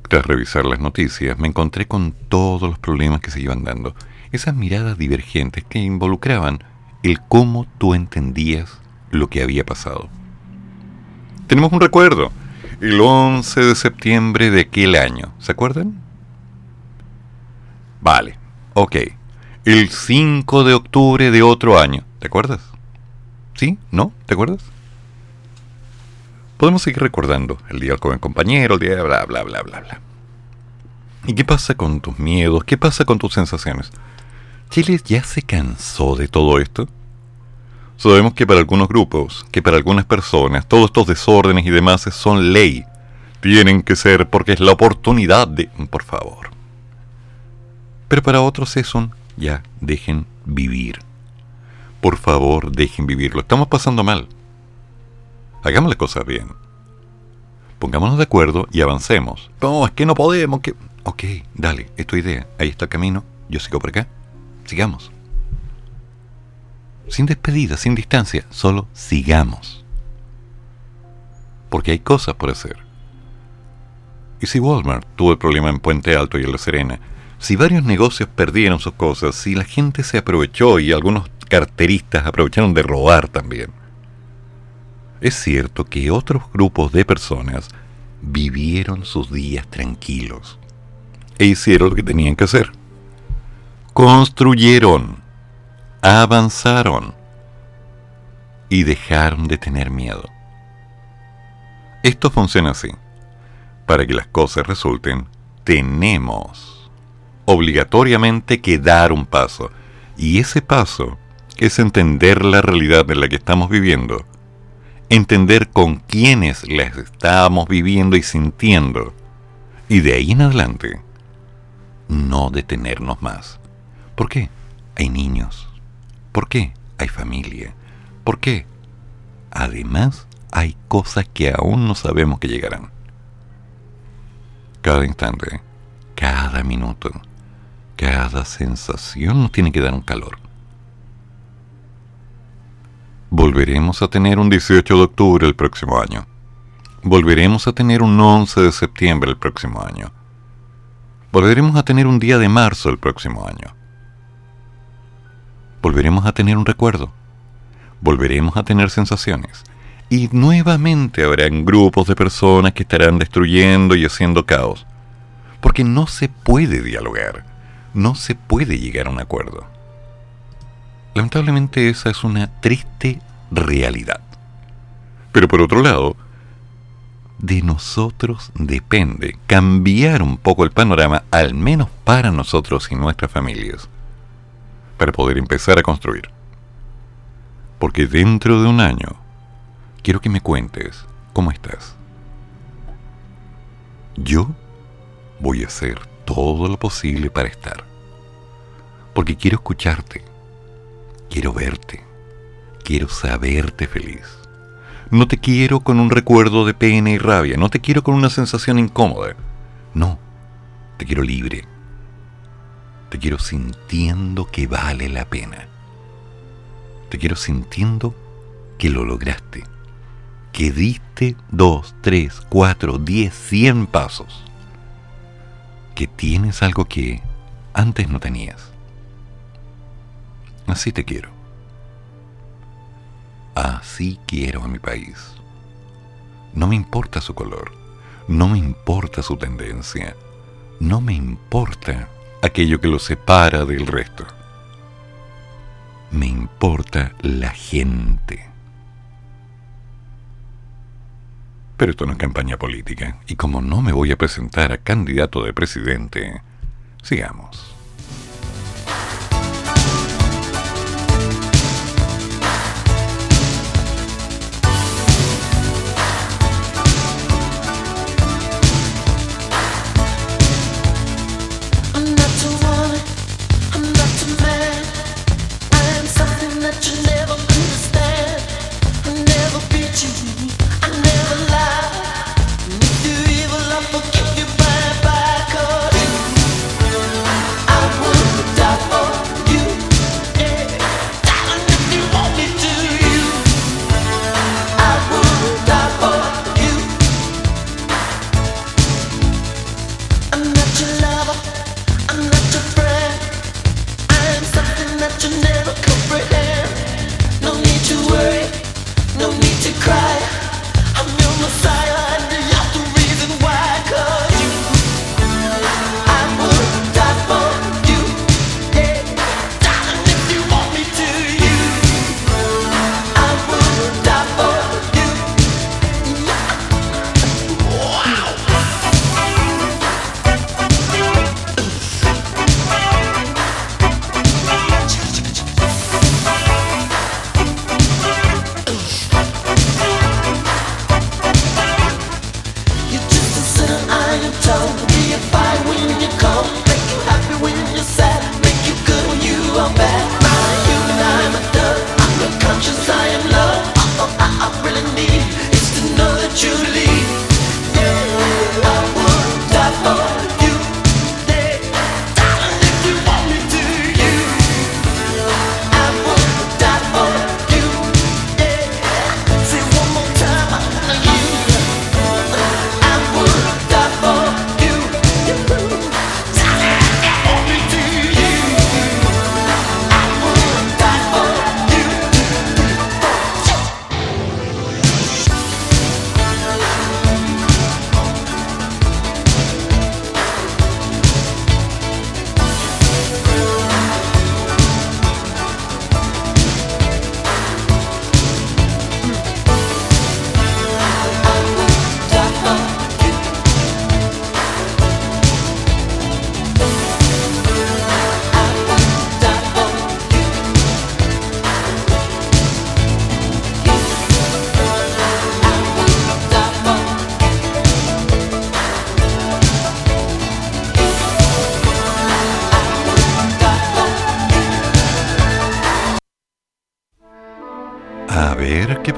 tras revisar las noticias, me encontré con todos los problemas que se iban dando, esas miradas divergentes que involucraban el cómo tú entendías lo que había pasado. Tenemos un recuerdo, el 11 de septiembre de aquel año, ¿se acuerdan? Vale, ok. El 5 de octubre de otro año, ¿te acuerdas? ¿Sí? ¿No? ¿Te acuerdas? Podemos seguir recordando el día del joven compañero, el día de bla, bla, bla, bla, bla. ¿Y qué pasa con tus miedos? ¿Qué pasa con tus sensaciones? ¿Chile ya se cansó de todo esto? Sabemos que para algunos grupos, que para algunas personas, todos estos desórdenes y demás son ley. Tienen que ser porque es la oportunidad de... Por favor. Pero para otros es un... Ya, dejen vivir. Por favor, dejen vivirlo. Estamos pasando mal. Hagamos las cosas bien. Pongámonos de acuerdo y avancemos. No, es que no podemos, que... Ok, dale, es tu idea. Ahí está el camino. Yo sigo por acá. Sigamos. Sin despedida, sin distancia, solo sigamos. Porque hay cosas por hacer. Y si Walmart tuvo el problema en Puente Alto y en La Serena, si varios negocios perdieron sus cosas, si la gente se aprovechó y algunos carteristas aprovecharon de robar también, es cierto que otros grupos de personas vivieron sus días tranquilos e hicieron lo que tenían que hacer. Construyeron, avanzaron y dejaron de tener miedo. Esto funciona así. para que las cosas resulten, tenemos obligatoriamente que dar un paso. Y ese paso es entender la realidad en la que estamos viviendo, entender con quiénes las estamos viviendo y sintiendo, y de ahí en adelante, no detenernos más. ¿Por qué? Hay niños. ¿Por qué? Hay familia. ¿Por qué? Además, hay cosas que aún no sabemos que llegarán. Cada instante, cada minuto, cada sensación nos tiene que dar un calor. Volveremos a tener un 18 de octubre el próximo año. Volveremos a tener un 11 de septiembre el próximo año. Volveremos a tener un día de marzo el próximo año. Volveremos a tener un recuerdo. Volveremos a tener sensaciones. Y nuevamente habrán grupos de personas que estarán destruyendo y haciendo caos. Porque no se puede dialogar. No se puede llegar a un acuerdo. Lamentablemente esa es una triste realidad. Pero por otro lado, de nosotros depende cambiar un poco el panorama, al menos para nosotros y nuestras familias, para poder empezar a construir. Porque dentro de un año, quiero que me cuentes cómo estás. Yo voy a hacer todo lo posible para estar. Porque quiero escucharte, quiero verte, quiero saberte feliz no te quiero con un recuerdo de pena y rabia, no te quiero con una sensación incómoda. No, te quiero libre. Te quiero sintiendo que vale la pena. Te quiero sintiendo que lo lograste. Que diste dos, tres, cuatro, diez, cien pasos. Que tienes algo que antes no tenías. Así te quiero. Así quiero a mi país. No me importa su color, no me importa su tendencia, no me importa aquello que lo separa del resto. Me importa la gente. Pero esto no es campaña política, y como no me voy a presentar a candidato de presidente, sigamos.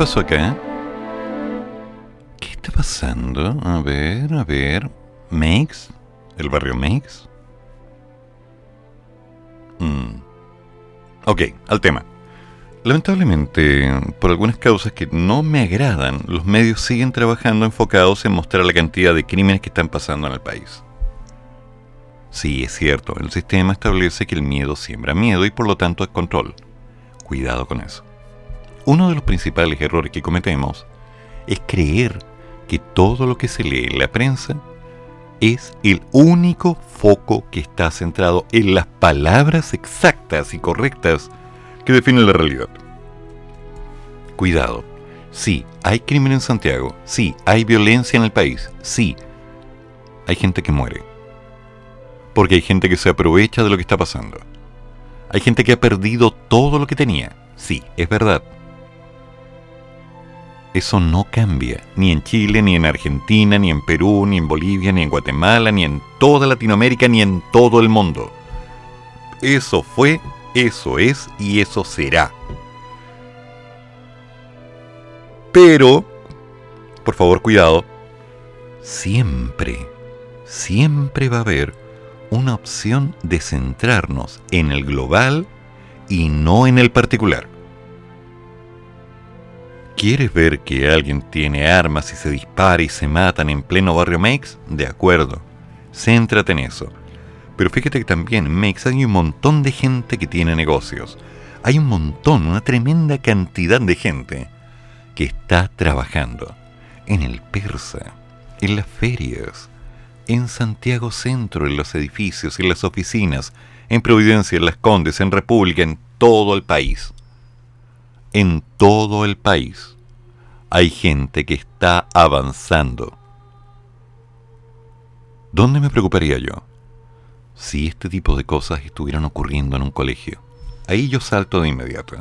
Pasó acá? ¿Qué está pasando? A ver, a ver. ¿Makes? ¿El barrio Makes? Mm. Ok, al tema. Lamentablemente, por algunas causas que no me agradan, los medios siguen trabajando enfocados en mostrar la cantidad de crímenes que están pasando en el país. Sí, es cierto, el sistema establece que el miedo siembra miedo y por lo tanto es control. Cuidado con eso. Uno de los principales errores que cometemos es creer que todo lo que se lee en la prensa es el único foco que está centrado en las palabras exactas y correctas que definen la realidad. Cuidado. Sí, hay crimen en Santiago. Sí, hay violencia en el país. Sí, hay gente que muere. Porque hay gente que se aprovecha de lo que está pasando. Hay gente que ha perdido todo lo que tenía. Sí, es verdad. Eso no cambia, ni en Chile, ni en Argentina, ni en Perú, ni en Bolivia, ni en Guatemala, ni en toda Latinoamérica, ni en todo el mundo. Eso fue, eso es y eso será. Pero, por favor, cuidado, siempre, siempre va a haber una opción de centrarnos en el global y no en el particular. ¿Quieres ver que alguien tiene armas y se dispara y se matan en pleno barrio Makes? De acuerdo, céntrate en eso. Pero fíjate que también en Makes hay un montón de gente que tiene negocios. Hay un montón, una tremenda cantidad de gente que está trabajando en el Persa, en las ferias, en Santiago Centro, en los edificios, en las oficinas, en Providencia, en Las Condes, en República, en todo el país. En todo el país hay gente que está avanzando. ¿Dónde me preocuparía yo? Si este tipo de cosas estuvieran ocurriendo en un colegio. Ahí yo salto de inmediato.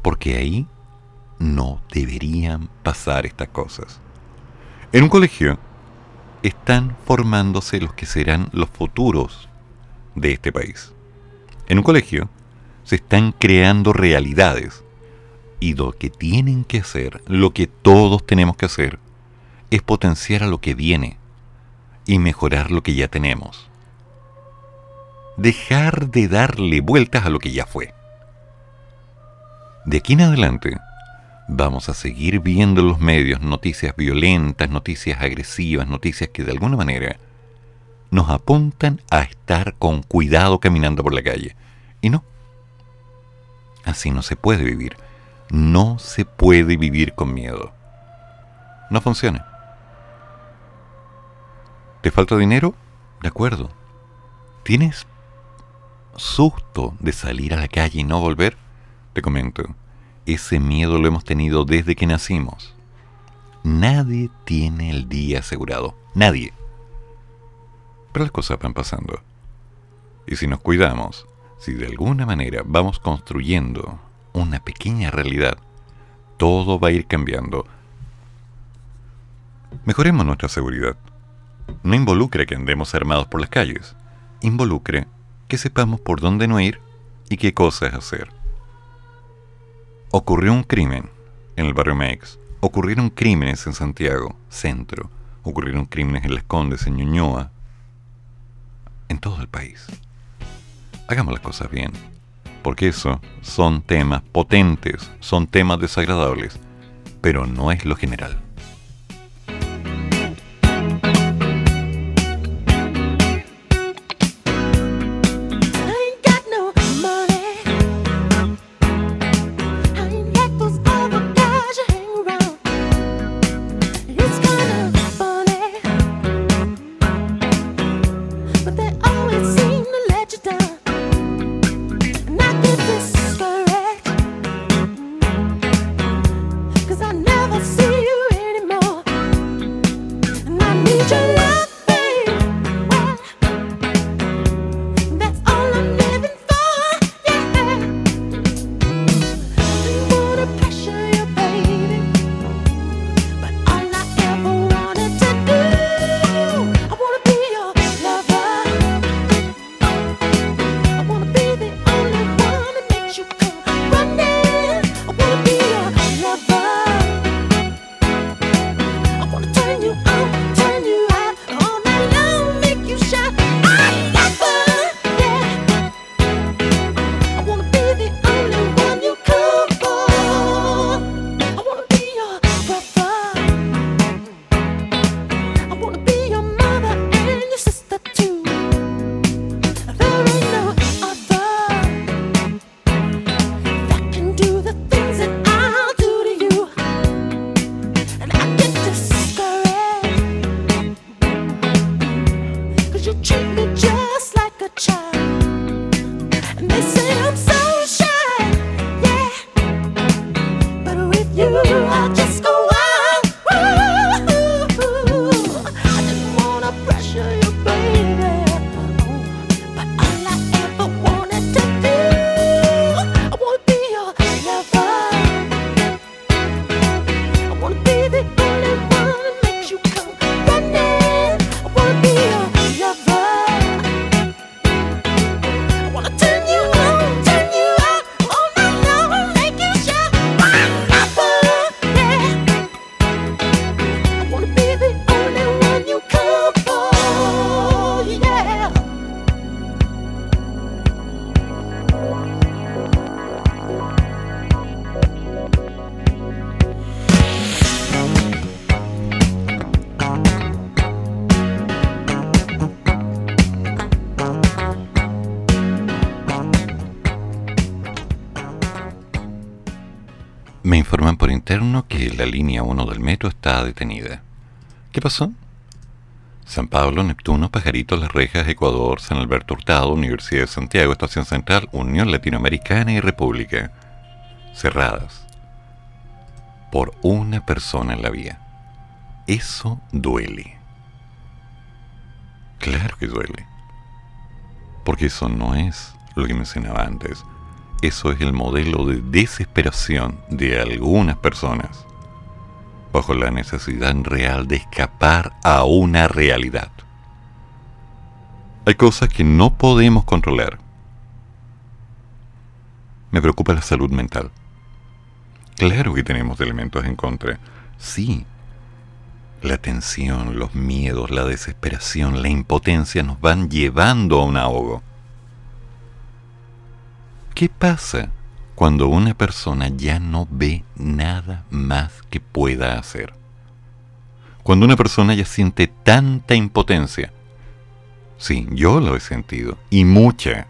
Porque ahí no deberían pasar estas cosas. En un colegio están formándose los que serán los futuros de este país. En un colegio se están creando realidades y lo que tienen que hacer, lo que todos tenemos que hacer, es potenciar a lo que viene y mejorar lo que ya tenemos. Dejar de darle vueltas a lo que ya fue. De aquí en adelante, vamos a seguir viendo en los medios noticias violentas, noticias agresivas, noticias que de alguna manera nos apuntan a estar con cuidado caminando por la calle. Y no. Así no se puede vivir. No se puede vivir con miedo. No funciona. ¿Te falta dinero? De acuerdo. ¿Tienes susto de salir a la calle y no volver? Te comento ese miedo lo hemos tenido desde que nacimos. Nadie tiene el día asegurado. Nadie. Pero las cosas van pasando. Y si nos cuidamos, si de alguna manera vamos construyendo una pequeña realidad, todo va a ir cambiando. Mejoremos nuestra seguridad. No involucre que andemos armados por las calles. Involucre que sepamos por dónde no ir y qué cosas hacer ocurrió un crimen en el barrio Mex, ocurrieron crímenes en Santiago, centro, ocurrieron crímenes en Las Condes, en Ñuñoa, en todo el país. Hagamos las cosas bien, porque eso son temas potentes, son temas desagradables, pero no es lo general. ¿Qué pasó? San Pablo, Neptuno, Pajarito, Las Rejas, Ecuador, San Alberto Hurtado, Universidad de Santiago, Estación Central, Unión Latinoamericana y República. Cerradas. Por una persona en la vía. Eso duele. Claro que duele. Porque eso no es lo que mencionaba antes. Eso es el modelo de desesperación de algunas personas bajo la necesidad real de escapar a una realidad. Hay cosas que no podemos controlar. Me preocupa la salud mental. Claro que tenemos elementos en contra. Sí. La tensión, los miedos, la desesperación, la impotencia nos van llevando a un ahogo. ¿Qué pasa cuando una persona ya no ve nada más que pueda hacer. Cuando una persona ya siente tanta impotencia. Sí, yo lo he sentido, y mucha.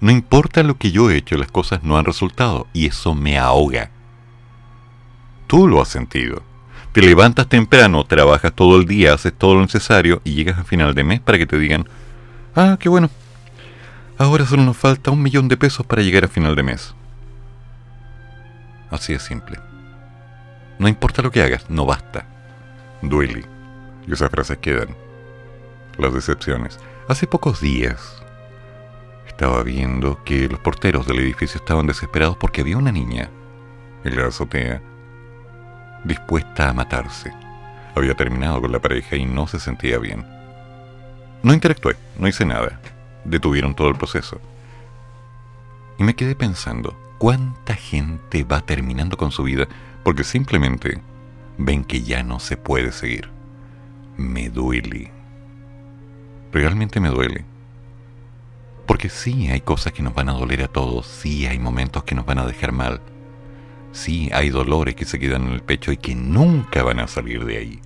No importa lo que yo he hecho, las cosas no han resultado, y eso me ahoga. Tú lo has sentido. Te levantas temprano, trabajas todo el día, haces todo lo necesario, y llegas a final de mes para que te digan, ah, qué bueno, Ahora solo nos falta un millón de pesos para llegar a final de mes. Así es simple. No importa lo que hagas, no basta. Duele. Y esas frases quedan. Las decepciones. Hace pocos días estaba viendo que los porteros del edificio estaban desesperados porque había una niña en la azotea dispuesta a matarse. Había terminado con la pareja y no se sentía bien. No interactué, no hice nada detuvieron todo el proceso. Y me quedé pensando, ¿cuánta gente va terminando con su vida porque simplemente ven que ya no se puede seguir? Me duele. Realmente me duele. Porque sí hay cosas que nos van a doler a todos, sí hay momentos que nos van a dejar mal, sí hay dolores que se quedan en el pecho y que nunca van a salir de ahí.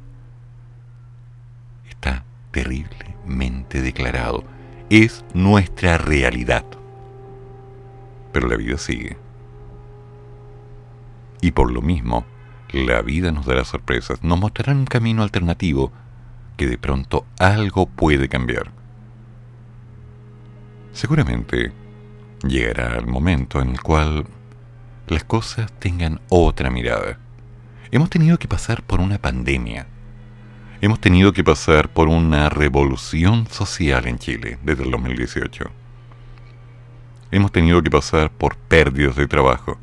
Está terriblemente declarado es nuestra realidad. Pero la vida sigue. Y por lo mismo, la vida nos dará sorpresas, nos mostrará un camino alternativo que de pronto algo puede cambiar. Seguramente llegará el momento en el cual las cosas tengan otra mirada. Hemos tenido que pasar por una pandemia, hemos tenido que pasar por una revolución social en Chile desde el 2018. Hemos tenido que pasar por pérdidas de trabajo.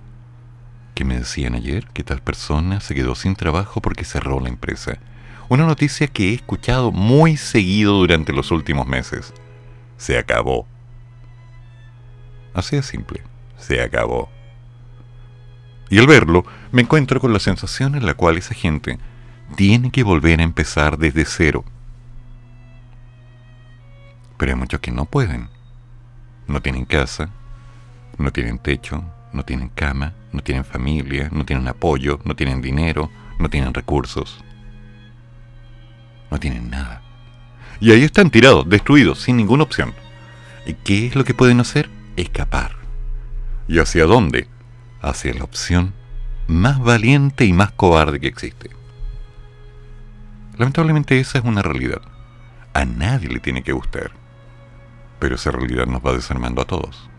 ¿Qué me decían ayer? Que tal persona se quedó sin trabajo porque cerró la empresa. Una noticia que he escuchado muy seguido durante los últimos meses. Se acabó. Así de simple. Se acabó. Y al verlo, me encuentro con la sensación en la cual esa gente tiene que volver a empezar desde cero. Pero hay muchos que no pueden. No tienen casa, no tienen techo, no tienen cama, no tienen familia, no tienen apoyo, no tienen dinero, no tienen recursos. No tienen nada. Y ahí están tirados, destruidos, sin ninguna opción. ¿Y qué es lo que pueden hacer? Escapar. ¿Y hacia dónde? Hacia la opción más valiente y más cobarde que existe. Lamentablemente esa es una realidad. A nadie le tiene que gustar. Pero esa realidad nos va desarmando a todos.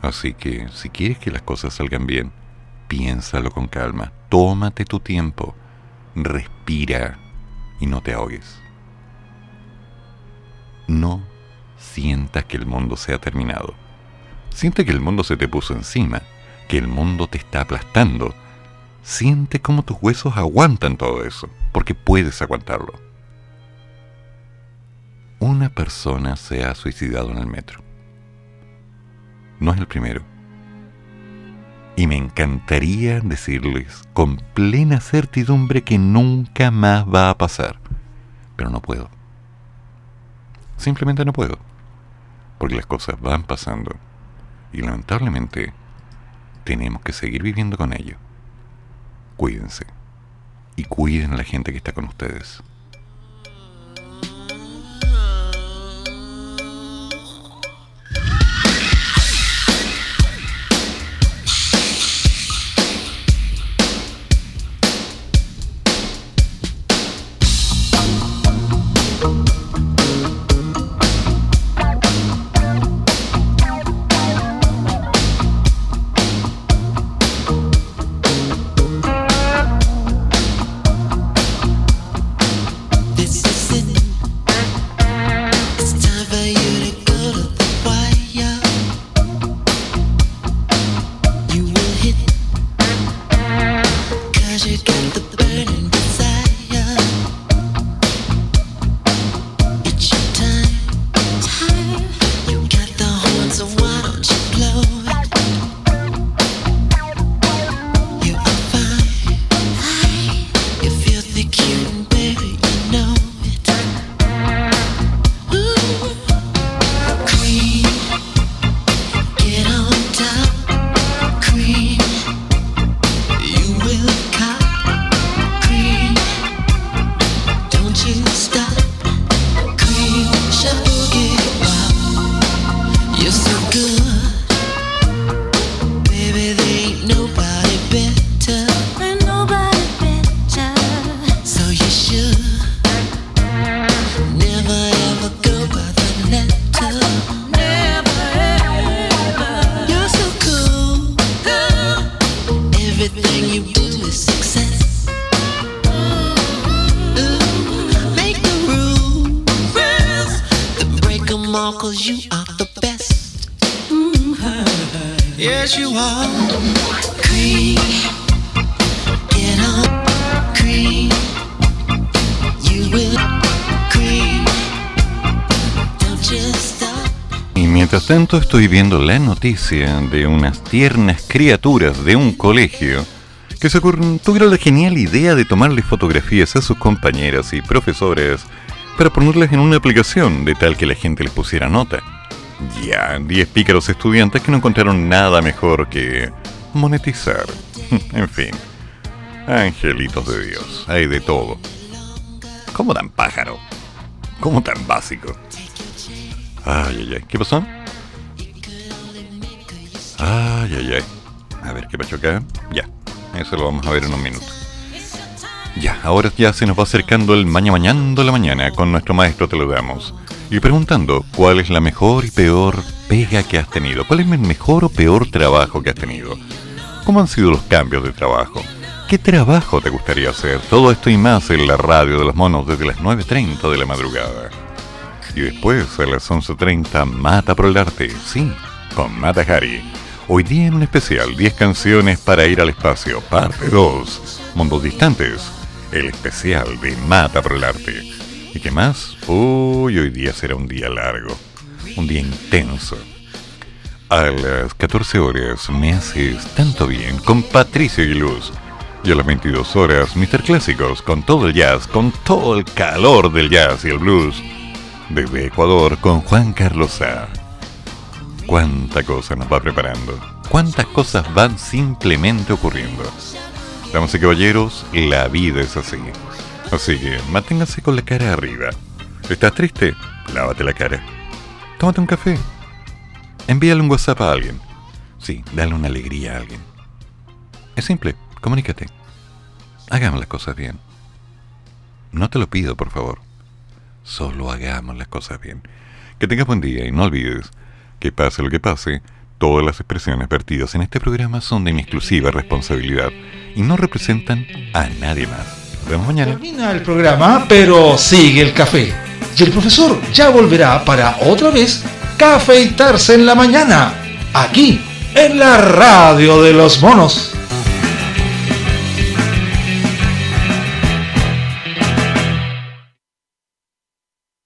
Así que si quieres que las cosas salgan bien, piénsalo con calma, tómate tu tiempo, respira y no te ahogues. No sientas que el mundo se ha terminado. Siente que el mundo se te puso encima, que el mundo te está aplastando. Siente cómo tus huesos aguantan todo eso porque puedes aguantarlo. Una persona se ha suicidado en el metro. No es el primero. Y me encantaría decirles con plena certidumbre que nunca más va a pasar. Pero no puedo. Simplemente no puedo. Porque las cosas van pasando. Y lamentablemente tenemos que seguir viviendo con ello. Cuídense y cuiden a la gente que está con ustedes. you are the best. Mm-hmm. Yes, you are. Cream, get up, cream. You will, cream. Don't just y mientras tanto estoy viendo la noticia de unas tiernas criaturas de un colegio que se tuvieron la genial idea de tomarle fotografías a sus compañeras y profesores para ponerlas en una aplicación de tal que la gente les pusiera nota. Ya, 10 pícaros estudiantes que no encontraron nada mejor que monetizar. en fin, angelitos de Dios, hay de todo. ¿Cómo tan pájaro? ¿Cómo tan básico? Ay, ay, ay. ¿Qué pasó? Ay, ay, ay. A ver, ¿qué pasó acá? Ya. Eso lo vamos a ver en un minuto. Ya, ahora ya se nos va acercando el mañana mañana la mañana con nuestro maestro te lo damos. Y preguntando cuál es la mejor y peor pega que has tenido. ¿Cuál es el mejor o peor trabajo que has tenido? ¿Cómo han sido los cambios de trabajo? ¿Qué trabajo te gustaría hacer? Todo esto y más en la radio de los monos desde las 9.30 de la madrugada. Y después a las 11.30 Mata por el Arte, sí, con Mata Hari. Hoy día en un especial 10 canciones para ir al espacio, parte 2, Mundos Distantes, el especial de Mata por el Arte. ¿Y qué más? Uy, hoy día será un día largo, un día intenso. A las 14 horas me haces tanto bien con Patricio Aguiluz. Y a las 22 horas, Mr. Clásicos, con todo el jazz, con todo el calor del jazz y el blues. Desde Ecuador con Juan Carlos A. Cuánta cosa nos va preparando. Cuántas cosas van simplemente ocurriendo. Damas y caballeros, la vida es así. Así que manténgase con la cara arriba. ¿Estás triste? Lávate la cara. Tómate un café. Envíale un WhatsApp a alguien. Sí, dale una alegría a alguien. Es simple, comunícate. Hagamos las cosas bien. No te lo pido, por favor. Solo hagamos las cosas bien. Que tengas buen día y no olvides que pase lo que pase, todas las expresiones vertidas en este programa son de mi exclusiva responsabilidad y no representan a nadie más. Nos vemos mañana. Termina el programa, pero sigue el café. Y el profesor ya volverá para otra vez cafeitarse en la mañana, aquí, en la radio de los monos.